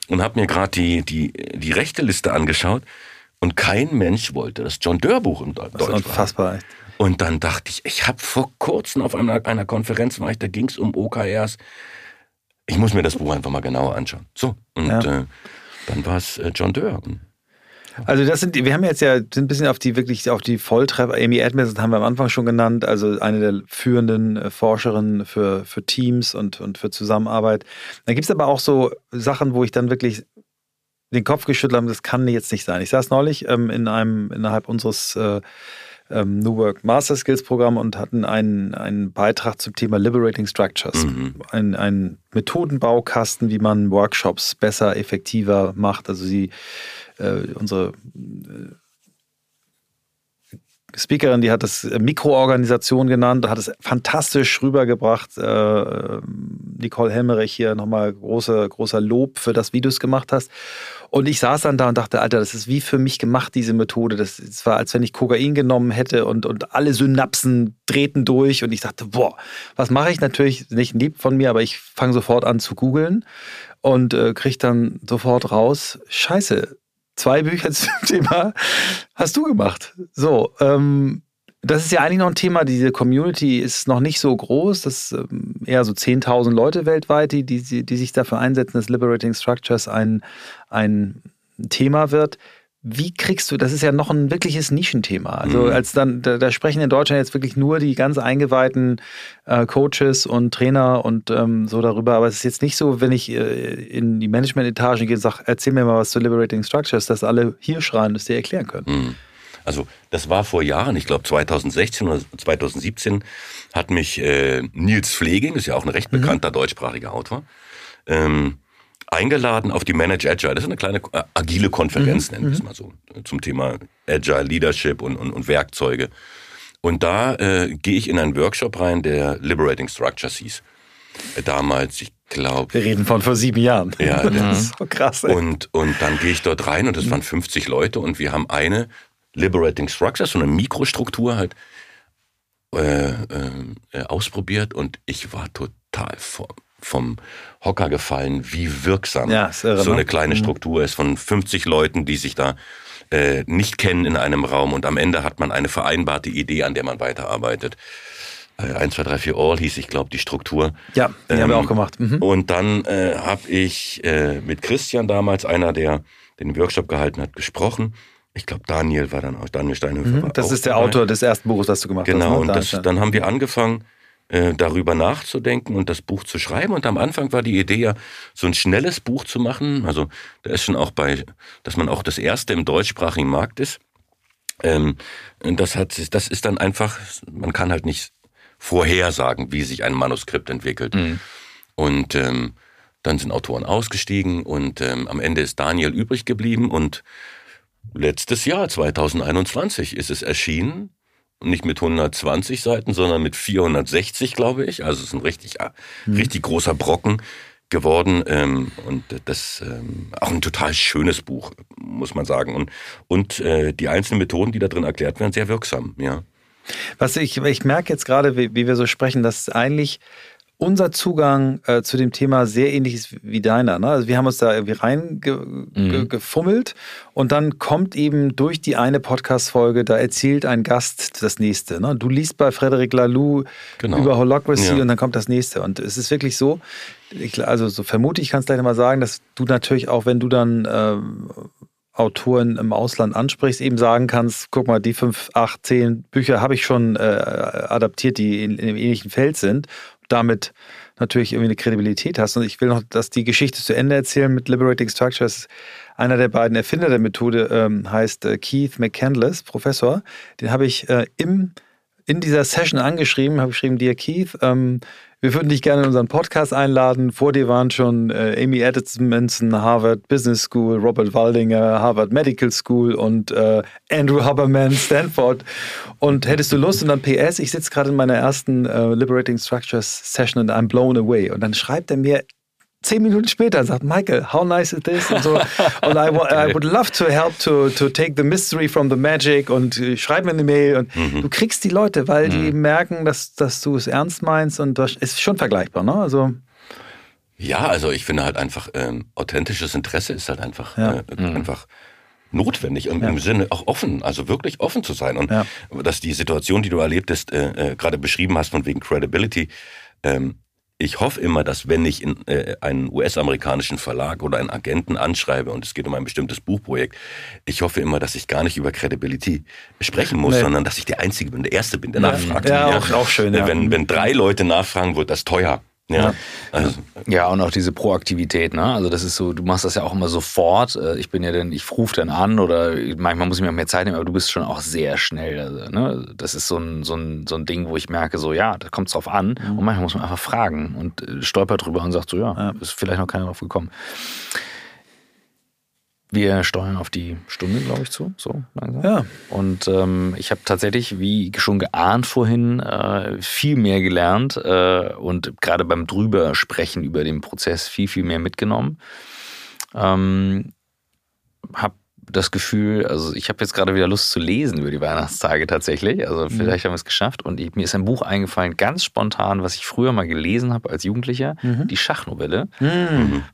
Speaker 3: und habe mir gerade die, die, die rechte Liste angeschaut und kein Mensch wollte das John Dörr Buch in Deutsch. Das ist
Speaker 1: unfassbar.
Speaker 3: Echt. Und dann dachte ich, ich habe vor kurzem auf einer, einer Konferenz, war ich, da ging es um OKRs. Ich muss mir das Buch einfach mal genauer anschauen. So, und ja. äh, dann war es äh, John Dörr.
Speaker 1: Also das sind, wir haben jetzt ja sind ein bisschen auf die wirklich auf die Volltreffer. Amy Edmondson haben wir am Anfang schon genannt, also eine der führenden äh, Forscherinnen für, für Teams und, und für Zusammenarbeit. Dann gibt es aber auch so Sachen, wo ich dann wirklich den Kopf geschüttelt habe, das kann jetzt nicht sein. Ich saß neulich ähm, in einem innerhalb unseres äh, ähm, New Work Master Skills Programm und hatten einen, einen Beitrag zum Thema Liberating Structures. Mhm. Ein, ein Methodenbaukasten, wie man Workshops besser, effektiver macht. Also sie äh, unsere äh, Speakerin, die hat das Mikroorganisation genannt, hat es fantastisch rübergebracht. Äh, Nicole Helmerich hier nochmal große, großer Lob für das, wie du es gemacht hast. Und ich saß dann da und dachte, Alter, das ist wie für mich gemacht, diese Methode. Das, das war, als wenn ich Kokain genommen hätte und, und alle Synapsen drehten durch. Und ich dachte, boah, was mache ich? Natürlich nicht lieb von mir, aber ich fange sofort an zu googeln und äh, kriege dann sofort raus, scheiße, zwei Bücher zum Thema hast du gemacht. So, ähm, das ist ja eigentlich noch ein Thema. Diese Community ist noch nicht so groß. Das ähm, eher so 10.000 Leute weltweit, die, die, die sich dafür einsetzen, dass Liberating Structures ein, ein Thema wird. Wie kriegst du, das ist ja noch ein wirkliches Nischenthema. Also
Speaker 3: Mhm.
Speaker 1: als dann, da, da sprechen in Deutschland jetzt wirklich nur die ganz eingeweihten äh, Coaches und Trainer und ähm, so darüber. Aber es ist jetzt nicht so, wenn ich äh, in die Management-Etagen gehe und sage, erzähl mir mal was zu Liberating Structures, dass alle hier schreien, das dir erklären können.
Speaker 3: Mhm. Also das war vor Jahren, ich glaube 2016 oder 2017, hat mich äh, Nils Pfleging, ist ja auch ein recht bekannter deutschsprachiger Autor, ähm, eingeladen auf die Manage Agile. Das ist eine kleine äh, agile Konferenz, nennen wir es mal so, äh, zum Thema Agile Leadership und, und, und Werkzeuge. Und da äh, gehe ich in einen Workshop rein, der Liberating Structures hieß. Äh, Damals, ich glaube,
Speaker 1: Wir reden von vor sieben Jahren.
Speaker 3: Ja,
Speaker 1: das ist so krass. Ey.
Speaker 3: und, und dann gehe ich dort rein und es waren 50 Leute und wir haben eine Liberating Structures, so eine Mikrostruktur halt äh, äh, ausprobiert und ich war total vom, vom Hocker gefallen, wie wirksam
Speaker 1: Ja, irre,
Speaker 3: so
Speaker 1: ne?
Speaker 3: eine kleine Struktur ist von 50 Leuten, die sich da äh, nicht kennen in einem Raum und am Ende hat man eine vereinbarte Idee, an der man weiterarbeitet. Äh, 1, 2, 3, 4 All hieß, ich glaube, die Struktur.
Speaker 1: ja, die haben wir
Speaker 3: Ähm,
Speaker 1: auch gemacht. Mhm.
Speaker 3: Und dann äh, habe ich äh, mit Christian damals, einer, der den Workshop gehalten hat, gesprochen. Ich glaube, Daniel war dann auch, Daniel Steinhöfer. war
Speaker 1: Mhm. Das ist der
Speaker 3: dabei.
Speaker 1: Autor des ersten Buches, das du gemacht hast.
Speaker 3: Genau,
Speaker 1: ne?
Speaker 3: und
Speaker 1: Da
Speaker 3: das, dann haben wir angefangen, äh, darüber nachzudenken und das Buch zu schreiben. Und am Anfang war die Idee ja, so ein schnelles Buch zu machen. Also da ist schon auch bei, dass man auch das erste im deutschsprachigen Markt ist. Ähm, das hat, sich- das ist dann einfach, man kann halt nicht vorhersagen, wie sich ein Manuskript entwickelt. Und ähm, dann sind Autoren ausgestiegen und ähm, am Ende ist Daniel übrig geblieben und letztes Jahr, 2021, ist es erschienen. Nicht mit 120 Seiten, sondern mit 460, glaube ich. Also es ist ein richtig, äh, richtig großer Brocken geworden ähm, und das ähm, auch ein total schönes Buch, muss man sagen. Und, und äh, die einzelnen Methoden, die da drin erklärt werden, sehr wirksam, ja.
Speaker 1: Was ich, ich merke jetzt gerade, wie, wie wir so sprechen, dass eigentlich unser Zugang äh, zu dem Thema sehr ähnlich ist wie deiner. Ne? Also wir haben uns da irgendwie reingefummelt und dann kommt eben durch die eine Podcast-Folge, da erzählt ein Gast das nächste. Ne? Du liest bei Frederic Laloux
Speaker 3: Genau.
Speaker 1: über Holacracy
Speaker 3: Ja.
Speaker 1: und dann kommt das nächste. Und es ist wirklich so, ich, also so vermute ich, kann es gleich mal sagen, dass du natürlich auch, wenn du dann ähm, Autoren im Ausland ansprichst, eben sagen kannst, guck mal, die fünf, acht, zehn Bücher habe ich schon äh, adaptiert, die in, in einem ähnlichen Feld sind. Damit natürlich irgendwie eine Kredibilität hast. Und ich will noch, dass die Geschichte zu Ende erzählen mit Liberating Structures. Einer der beiden Erfinder der Methode ähm, heißt äh, Keith McCandless, Professor. Den habe ich äh, im, in dieser Session angeschrieben, habe geschrieben, dir Keith, ähm, wir würden dich gerne in unseren Podcast einladen. Vor dir waren schon äh, Amy Edmondson, Harvard Business School, Robert Waldinger, Harvard Medical School und äh, Andrew Haberman, Stanford. Und hättest du Lust? Und dann PS, ich sitze gerade in meiner ersten äh, Liberating Structures Session und I'm blown away. Und dann schreibt er mir zehn Minuten später sagt, Michael, how nice is this? Und so. und I, I would love to help to, to take the mystery from the magic und äh, schreib mir eine Mail. Und du kriegst die Leute, weil die eben merken, dass, dass du es ernst meinst und das ist schon vergleichbar, ne? Also,
Speaker 3: Ja, also ich finde halt einfach, ähm, authentisches Interesse ist halt einfach,
Speaker 1: Ja.
Speaker 3: äh, einfach notwendig und im Sinne auch offen, also wirklich offen zu sein. Und
Speaker 1: Ja.
Speaker 3: dass die Situation, die du erlebtest, äh, äh, gerade beschrieben hast von wegen Credibility, ähm, ich hoffe immer, dass wenn ich in äh, einen US-amerikanischen Verlag oder einen Agenten anschreibe und es geht um ein bestimmtes Buchprojekt, ich hoffe immer, dass ich gar nicht über Credibility sprechen muss,
Speaker 1: Nee.
Speaker 3: sondern dass ich der Einzige bin, der Erste bin, der nachfragt.
Speaker 1: Ja, auch- auch schön, ja.
Speaker 3: Wenn, wenn drei Leute nachfragen, wird das teuer. Ja, also,
Speaker 2: Ja, und auch diese Proaktivität, ne? Also das ist so, du machst das ja auch immer sofort. Äh, Ich bin ja dann, ich rufe dann an oder manchmal muss ich mir auch mehr Zeit nehmen, aber du bist schon auch sehr schnell. Also, ne? Das ist so ein, so, ein, so ein Ding, wo ich merke, so ja, da kommt es drauf an. Und manchmal muss man einfach fragen und äh, stolpert drüber und sagt so, ja, ist vielleicht noch keiner drauf gekommen. Wir steuern auf die Stunde, glaube ich, zu. So langsam.
Speaker 1: Ja.
Speaker 2: Und ähm, ich habe tatsächlich, wie schon geahnt vorhin, äh, viel mehr gelernt äh, und gerade beim drüber sprechen über den Prozess viel, viel mehr mitgenommen. Ähm, hab das Gefühl, also ich habe jetzt gerade wieder Lust zu lesen über die Weihnachtstage tatsächlich. Also vielleicht haben wir es geschafft. Und ich, mir ist ein Buch eingefallen, ganz spontan, was ich früher mal gelesen habe als Jugendlicher, die Schachnovelle.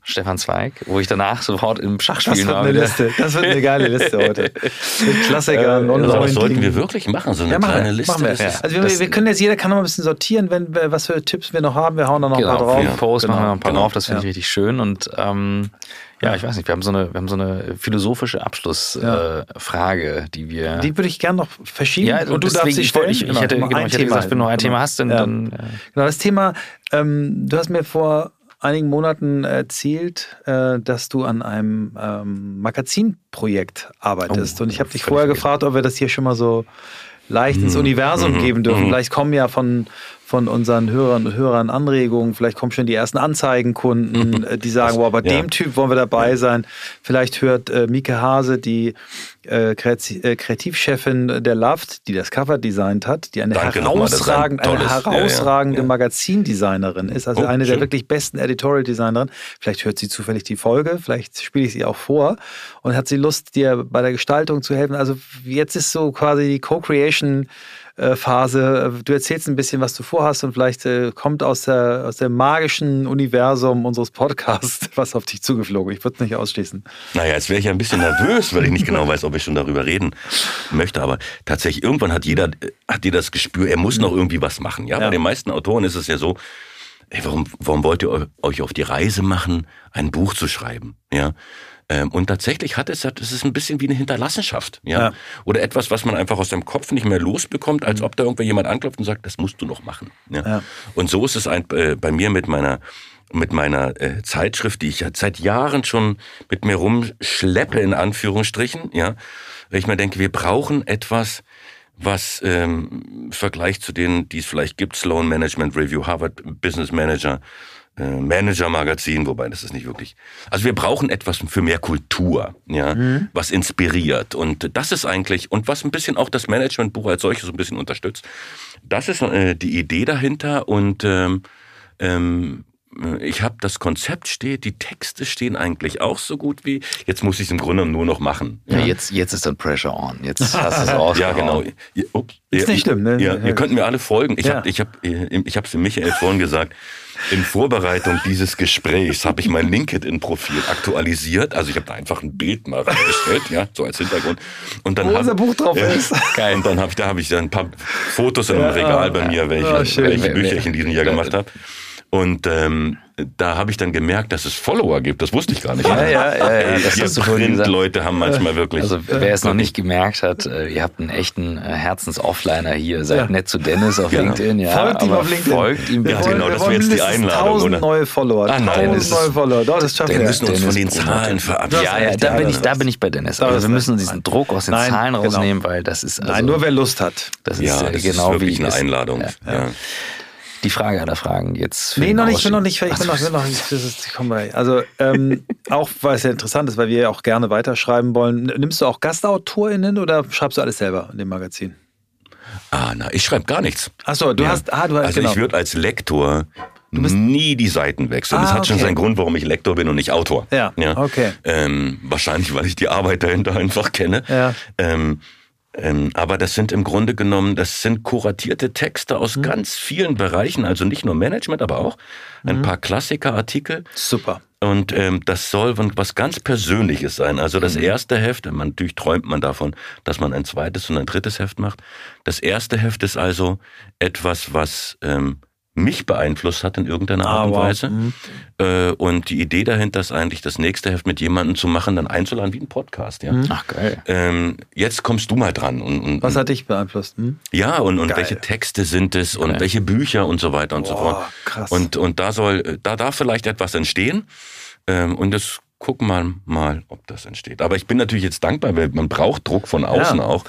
Speaker 2: Stefan Zweig, wo ich danach sofort im
Speaker 1: das
Speaker 2: Schachspielen
Speaker 1: wird
Speaker 2: war.
Speaker 1: eine. Liste. Das wird eine geile Liste heute. Mit Klassikern
Speaker 2: Äh,
Speaker 1: und
Speaker 3: also das sollten
Speaker 1: Dingen.
Speaker 3: wir wirklich machen, so eine
Speaker 1: Ja, machen
Speaker 3: kleine
Speaker 1: wir.
Speaker 3: Liste.
Speaker 1: Machen wir.
Speaker 3: Das ist-
Speaker 1: Also wir,
Speaker 2: das-
Speaker 1: wir können jetzt, jeder kann noch mal ein bisschen sortieren, wenn, wir- was für Tipps wir noch haben. Wir hauen da noch ein
Speaker 2: Genau,
Speaker 1: paar drauf.
Speaker 2: für den Post machen wir noch ein paar
Speaker 3: genau.
Speaker 2: drauf, das finde ich
Speaker 1: Ja.
Speaker 2: richtig schön. Und ähm, Ja, ich weiß nicht, wir haben so eine, wir haben so eine philosophische Abschlussfrage,
Speaker 1: Ja.
Speaker 2: äh, die wir.
Speaker 1: Die würde ich gerne noch verschieben
Speaker 2: ja,
Speaker 1: und du darfst sie
Speaker 2: ich,
Speaker 1: stellen.
Speaker 2: ich, ich
Speaker 1: Genau,
Speaker 2: hätte,
Speaker 1: immer
Speaker 2: genau, ich hätte
Speaker 1: Thema
Speaker 2: gesagt, wenn du noch ein
Speaker 1: genau.
Speaker 2: Thema hast, dann.
Speaker 1: Ja.
Speaker 2: dann äh,
Speaker 1: Genau, das Thema, ähm, du hast mir vor einigen Monaten erzählt, äh, dass du an einem ähm, Magazinprojekt arbeitest.
Speaker 2: Oh,
Speaker 1: und ich habe dich vorher gefragt, ob wir das hier schon mal so leicht ins
Speaker 3: Mhm.
Speaker 1: Universum
Speaker 3: Mhm.
Speaker 1: geben dürfen.
Speaker 3: Mhm.
Speaker 1: Vielleicht kommen ja von, von unseren Hörern und Hörern Anregungen, vielleicht kommen schon die ersten Anzeigenkunden, äh, die sagen, wow, bei
Speaker 3: ja.
Speaker 1: dem Typ wollen wir dabei sein. Vielleicht hört äh, Mieke Hase, die äh, äh, Kreativchefin der Loft, die das Cover designt hat, die eine
Speaker 3: Danke ist ein
Speaker 1: herausragend, eine
Speaker 3: tolles- ja, ja,
Speaker 1: herausragende. Magazindesignerin ist, also
Speaker 3: Oh,
Speaker 1: eine der
Speaker 3: schön.
Speaker 1: wirklich besten Editorial-Designerinnen. Vielleicht hört sie zufällig die Folge, vielleicht spiele ich sie auch vor und hat sie Lust, dir bei der Gestaltung zu helfen. Also jetzt ist so quasi die Co-Creation. Äh, Phase. Du erzählst ein bisschen, was du vorhast und vielleicht äh, kommt aus, der, aus dem magischen Universum unseres Podcasts was auf dich zugeflogen. Ich würde es nicht ausschließen.
Speaker 3: Naja, jetzt wäre ich ja ein bisschen nervös, weil ich nicht genau weiß, ob ich schon darüber reden möchte. Aber tatsächlich, irgendwann hat jeder, äh, hat jeder das Gespür, er muss noch irgendwie was machen. Ja,
Speaker 1: Ja.
Speaker 3: bei den meisten Autoren ist es ja so, ey, warum, warum wollt ihr eu- euch auf die Reise machen, ein Buch zu schreiben? Ja. Ähm, Und tatsächlich hat es, es ist ein bisschen wie eine Hinterlassenschaft, ja?
Speaker 1: Ja.
Speaker 3: Oder etwas, was man einfach aus dem Kopf nicht mehr losbekommt, als ob da irgendwer jemand anklopft und sagt, das musst du noch machen. Ja?
Speaker 1: Ja.
Speaker 3: Und so ist es ein, äh, bei mir mit meiner mit meiner äh, Zeitschrift, die ich ja seit Jahren schon mit mir rumschleppe, in Anführungsstrichen, ja, weil ich mir denke, wir brauchen etwas, was ähm, im Vergleich zu denen, die es vielleicht gibt, Sloan Management Review, Harvard Business Manager, äh, Manager Magazin, wobei das ist nicht wirklich. Also wir brauchen etwas für mehr Kultur, ja, was inspiriert und das ist eigentlich und was ein bisschen auch das Managementbuch als solches so ein bisschen unterstützt. Das ist äh, die Idee dahinter und ähm, ähm, ich habe das Konzept steht, die Texte stehen eigentlich auch so gut wie. Jetzt muss ich es im Grunde nur noch machen.
Speaker 2: ja, jetzt, jetzt ist dann Pressure on. Jetzt hast du es raus.
Speaker 3: Ja, genau. Ihr- Ups.
Speaker 1: Ist
Speaker 3: Ihr-
Speaker 1: nicht schlimm, ne?
Speaker 3: Ja, ihr könnt mir alle folgen. Ich
Speaker 1: Ja.
Speaker 3: habe ich hab, ich hab's dem Michael vorhin gesagt. In Vorbereitung dieses Gesprächs habe ich mein LinkedIn-Profil aktualisiert. Also ich habe da einfach ein Bild mal reingestellt, ja, so als Hintergrund. Und dann
Speaker 1: Wo
Speaker 3: hab-
Speaker 1: unser Buch drauf
Speaker 3: Ja,
Speaker 1: ist.
Speaker 3: Geil. Und dann habe ich, da habe ich dann ein paar Fotos im
Speaker 1: Ja,
Speaker 3: Regal bei mir, welche,
Speaker 1: ja, schön.
Speaker 3: welche Bücher ich in diesem Jahr gemacht habe. Und ähm, da habe ich dann gemerkt, dass es Follower gibt. Das wusste ich gar nicht.
Speaker 2: Ja, ja, ja, ja, das
Speaker 3: wir
Speaker 2: hast du vorhin gesagt.
Speaker 3: Print-Leute haben manchmal wirklich.
Speaker 2: Also wer es noch nicht gemerkt hat, äh, ihr habt einen echten äh, Herzensoffliner hier. Seid
Speaker 1: Ja.
Speaker 2: nett zu Dennis auf
Speaker 3: Ja.
Speaker 2: LinkedIn, ja.
Speaker 1: folgt ihm auf LinkedIn.
Speaker 2: Folgt ihm bitte.
Speaker 3: Ja, genau, das wäre jetzt die Einladung,
Speaker 1: 1000
Speaker 3: oder?
Speaker 1: neue Follower.
Speaker 3: Ah, nein,
Speaker 1: 1000
Speaker 2: das ist-
Speaker 1: neue Follower. Doch, das schaffen
Speaker 3: wir
Speaker 1: wir.
Speaker 3: müssen uns von den
Speaker 2: Dennis
Speaker 3: Zahlen verabschieden.
Speaker 2: Ja, ja, da bin ich, da bin ich bei Dennis. Aber
Speaker 1: ist
Speaker 2: wir müssen diesen Druck aus den
Speaker 1: Nein,
Speaker 2: Zahlen
Speaker 1: genau.
Speaker 2: rausnehmen, weil das ist also,
Speaker 1: Nein, nur wer Lust hat.
Speaker 2: das ist
Speaker 3: Ja,
Speaker 2: äh,
Speaker 3: das
Speaker 2: genau
Speaker 3: ist wirklich
Speaker 2: wie
Speaker 3: eine Einladung.
Speaker 2: Ja.
Speaker 3: Ja.
Speaker 2: Die Frage aller Fragen jetzt. für
Speaker 1: Nee, noch nicht, ich bin noch nicht, ich bin noch, ich bin noch nicht, das ist, ich komme gleich. Also, ähm, auch weil es ja interessant ist, weil wir ja auch gerne weiterschreiben wollen. Nimmst du auch GastautorInnen oder schreibst du alles selber in dem Magazin?
Speaker 3: Ah, na, ich schreibe gar nichts.
Speaker 1: Achso, du
Speaker 3: Ja.
Speaker 1: hast, ah, du hast,
Speaker 3: Also
Speaker 1: genau.
Speaker 3: ich würde als Lektor nie die Seiten wechseln. das
Speaker 1: Ah,
Speaker 3: hat schon
Speaker 1: okay.
Speaker 3: seinen Grund, warum ich Lektor bin und nicht Autor.
Speaker 1: Ja, okay.
Speaker 3: Ähm, wahrscheinlich, weil ich die Arbeit dahinter einfach kenne.
Speaker 1: Ja.
Speaker 3: Ähm, aber das sind im Grunde genommen, das sind kuratierte Texte
Speaker 1: Mhm.
Speaker 3: aus ganz vielen Bereichen, also nicht nur Management, aber auch
Speaker 1: Mhm.
Speaker 3: ein paar Klassikerartikel.
Speaker 1: Super.
Speaker 3: Und ähm, das soll was ganz Persönliches sein. Also
Speaker 1: Mhm.
Speaker 3: das erste Heft, man, natürlich träumt man davon, dass man ein zweites und ein drittes Heft macht. Das erste Heft ist also etwas, was ähm, mich beeinflusst hat in irgendeiner Art
Speaker 1: Ah,
Speaker 3: und
Speaker 1: wow.
Speaker 3: Weise.
Speaker 1: Mhm.
Speaker 3: Äh, und die Idee dahinter ist eigentlich, das nächste Heft mit jemandem zu machen, dann einzuladen wie ein Podcast. Ja.
Speaker 2: Ach, geil.
Speaker 3: Ähm, jetzt kommst du mal dran. Und, und,
Speaker 1: Was hat dich beeinflusst? Hm?
Speaker 3: ja, und, und
Speaker 1: Geil.
Speaker 3: welche Texte sind es und
Speaker 2: Geil.
Speaker 3: welche Bücher und so weiter und so
Speaker 1: Boah,
Speaker 3: fort.
Speaker 1: krass.
Speaker 3: Und, und da soll, da darf vielleicht etwas entstehen. Ähm, und das gucken wir mal, ob das entsteht. Aber ich bin natürlich jetzt dankbar, weil man braucht Druck von außen
Speaker 1: Ja.
Speaker 3: auch,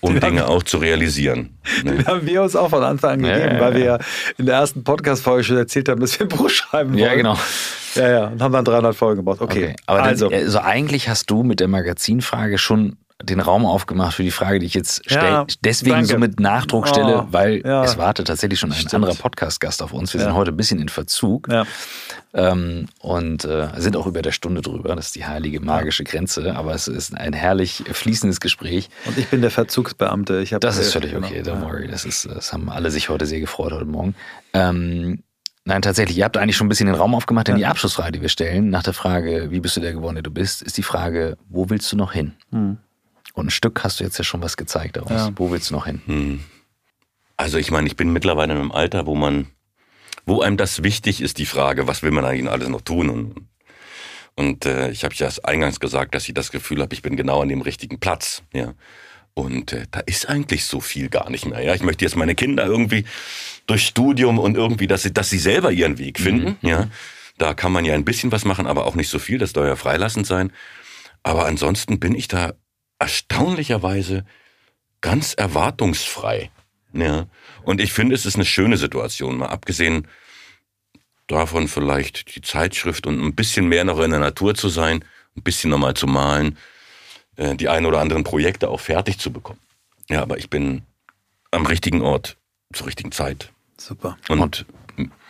Speaker 3: um
Speaker 1: Wir
Speaker 3: Dinge
Speaker 1: haben-
Speaker 3: auch zu realisieren. Ne?
Speaker 1: Den haben wir uns auch von Anfang an
Speaker 2: Ja,
Speaker 1: gegeben,
Speaker 2: ja,
Speaker 1: weil wir
Speaker 2: ja.
Speaker 1: ja in der ersten Podcast-Folge schon erzählt haben, dass wir ein Buch schreiben wollen.
Speaker 2: Ja, genau.
Speaker 1: Ja, ja, und haben dann 300 Folgen gebraucht. Okay,
Speaker 2: Aber
Speaker 1: also.
Speaker 2: dann, also eigentlich hast du mit der Magazinfrage schon den Raum aufgemacht für die Frage, die ich jetzt stelle.
Speaker 1: Ja,
Speaker 2: Deswegen
Speaker 1: danke.
Speaker 2: so mit Nachdruck stelle,
Speaker 1: Oh,
Speaker 2: weil
Speaker 1: ja.
Speaker 2: es wartet tatsächlich schon ein
Speaker 1: Stimmt.
Speaker 2: anderer Podcast-Gast auf uns. Wir
Speaker 1: Ja.
Speaker 2: sind heute ein bisschen in Verzug ähm, und äh, sind auch über der Stunde drüber. Das ist die heilige magische Grenze, aber es ist ein herrlich fließendes Gespräch.
Speaker 1: Und ich bin der Verzugsbeamte. Ich
Speaker 2: Das ist völlig
Speaker 1: genau.
Speaker 2: okay, don't
Speaker 1: Ja.
Speaker 2: worry. Das, ist, das haben alle sich heute sehr gefreut heute Morgen. Ähm, nein, tatsächlich, ihr habt eigentlich schon ein bisschen den Raum aufgemacht, denn
Speaker 1: Ja.
Speaker 2: die Abschlussfrage, die wir stellen, nach der Frage, wie bist du der geworden, der du bist, ist die Frage, wo willst du noch hin?
Speaker 1: Hm.
Speaker 2: Und ein Stück hast du jetzt ja schon was gezeigt daraus.
Speaker 1: Ja.
Speaker 2: Wo willst du noch hin?
Speaker 3: Hm. Also ich meine, ich bin mittlerweile in einem Alter, wo man, wo einem das wichtig ist, die Frage, was will man eigentlich alles noch tun? Und, Und äh, ich habe ja eingangs gesagt, dass ich das Gefühl habe, ich bin genau an dem richtigen Platz. Ja. Und äh, da ist eigentlich so viel gar nicht mehr. Ja, ich möchte jetzt meine Kinder irgendwie durch Studium und irgendwie, dass sie, dass sie selber ihren Weg finden. Mhm. Ja, da kann man ja ein bisschen was machen, aber auch nicht so viel. Das soll ja freilassend sein. Aber ansonsten bin ich da erstaunlicherweise ganz erwartungsfrei. Ja. Und ich finde, es ist eine schöne Situation, mal abgesehen davon vielleicht die Zeitschrift und ein bisschen mehr noch in der Natur zu sein, ein bisschen nochmal zu malen, äh, die ein oder anderen Projekte auch fertig zu bekommen. Ja, aber ich bin am richtigen Ort zur richtigen Zeit.
Speaker 1: Super.
Speaker 3: Und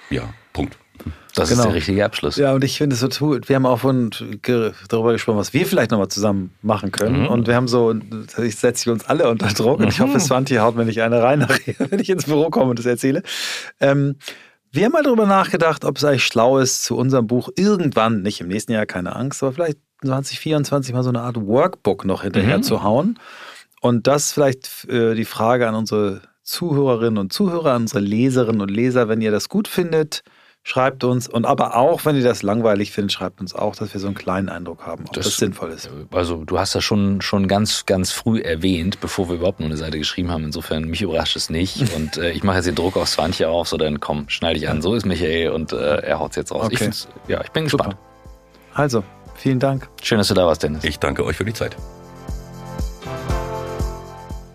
Speaker 3: ja, Punkt.
Speaker 2: Das genau. ist der richtige Abschluss.
Speaker 1: Ja, und ich finde es so cool. Wir haben auch von, darüber gesprochen, was wir vielleicht nochmal zusammen machen können. Mhm. Und wir haben so, ich setze uns alle unter Druck. Und ich hoffe, mhm. Swanti haut mir nicht eine rein wenn ich ins Büro komme und das erzähle. Ähm, wir haben mal darüber nachgedacht, ob es eigentlich schlau ist, zu unserem Buch irgendwann, nicht im nächsten Jahr, keine Angst, aber vielleicht 2024 mal so eine Art Workbook noch hinterher mhm. zu hauen. Und das vielleicht äh, die Frage an unsere Zuhörerinnen und Zuhörer, an unsere Leserinnen und Leser, wenn ihr das gut findet, schreibt uns. Und aber auch, wenn ihr das langweilig findet, schreibt uns auch, dass wir so einen kleinen Eindruck haben, ob das, das sinnvoll ist.
Speaker 2: Also du hast das schon, schon ganz, ganz früh erwähnt, bevor wir überhaupt nur eine Seite geschrieben haben. Insofern, mich überrascht es nicht. Und äh, ich mache jetzt den Druck auf Swantje auch, so dann komm, schnall dich an. So ist Michael und äh, er haut es jetzt raus.
Speaker 1: Okay.
Speaker 2: Ich ja, ich bin gespannt.
Speaker 1: Super. Also, Vielen Dank.
Speaker 2: Schön, dass du da warst, Dennis.
Speaker 3: Ich danke euch für die Zeit.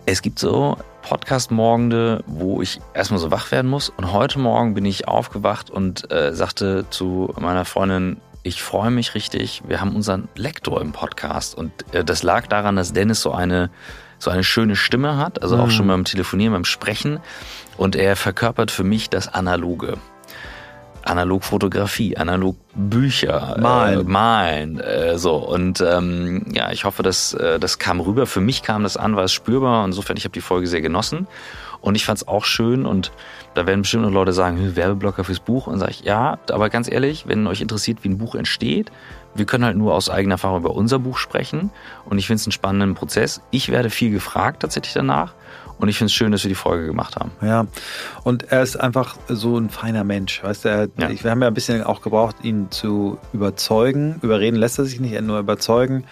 Speaker 2: Es gibt so Podcast-Morgende, wo ich erstmal so wach werden muss. Und heute Morgen bin ich aufgewacht und äh, sagte zu meiner Freundin, ich freue mich richtig. Wir haben unseren Lektor im Podcast. Und äh, das lag daran, dass Dennis so eine, so eine schöne Stimme hat. Also auch mhm. schon beim Telefonieren, beim Sprechen. Und er verkörpert für mich das Analoge analog Fotografie, analog Bücher,
Speaker 1: malen,
Speaker 2: äh, malen, äh, so. Und ähm, ja, ich hoffe, dass äh, das kam rüber. Für mich kam das an, war es spürbar. Insofern, ich habe die Folge sehr genossen. Und ich fand es auch schön. Und da werden bestimmt noch Leute sagen, Werbeblocker fürs Buch. Und sage ich ja, aber ganz ehrlich, wenn euch interessiert, wie ein Buch entsteht, wir können halt nur aus eigener Erfahrung über unser Buch sprechen. Und ich finde es einen spannenden Prozess. Ich werde viel gefragt tatsächlich danach und ich finde es schön, dass wir die Folge gemacht haben.
Speaker 1: Ja, und er ist einfach so ein feiner Mensch. Weißt du, er, ja. wir haben ja ein bisschen auch gebraucht, ihn zu überzeugen. Überreden lässt er sich nicht, nur überzeugen,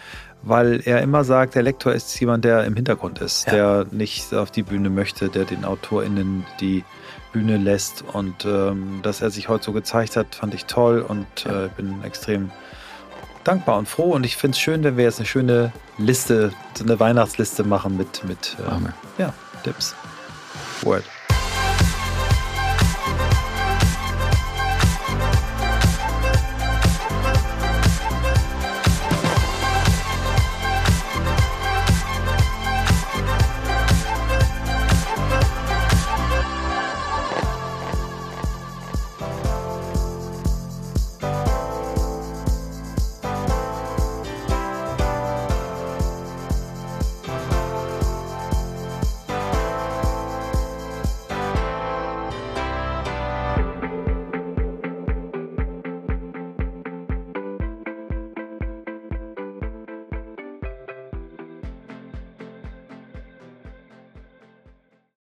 Speaker 1: weil er immer sagt, der Lektor ist jemand, der im Hintergrund ist, ja. der nicht auf die Bühne möchte, der den AutorInnen die Bühne lässt. Und ähm, dass er sich heute so gezeigt hat, fand ich toll und äh, bin extrem dankbar und froh. Und ich finde es schön, wenn wir jetzt eine schöne Liste, so eine Weihnachtsliste machen mit, mit ähm, ja, tips. Word.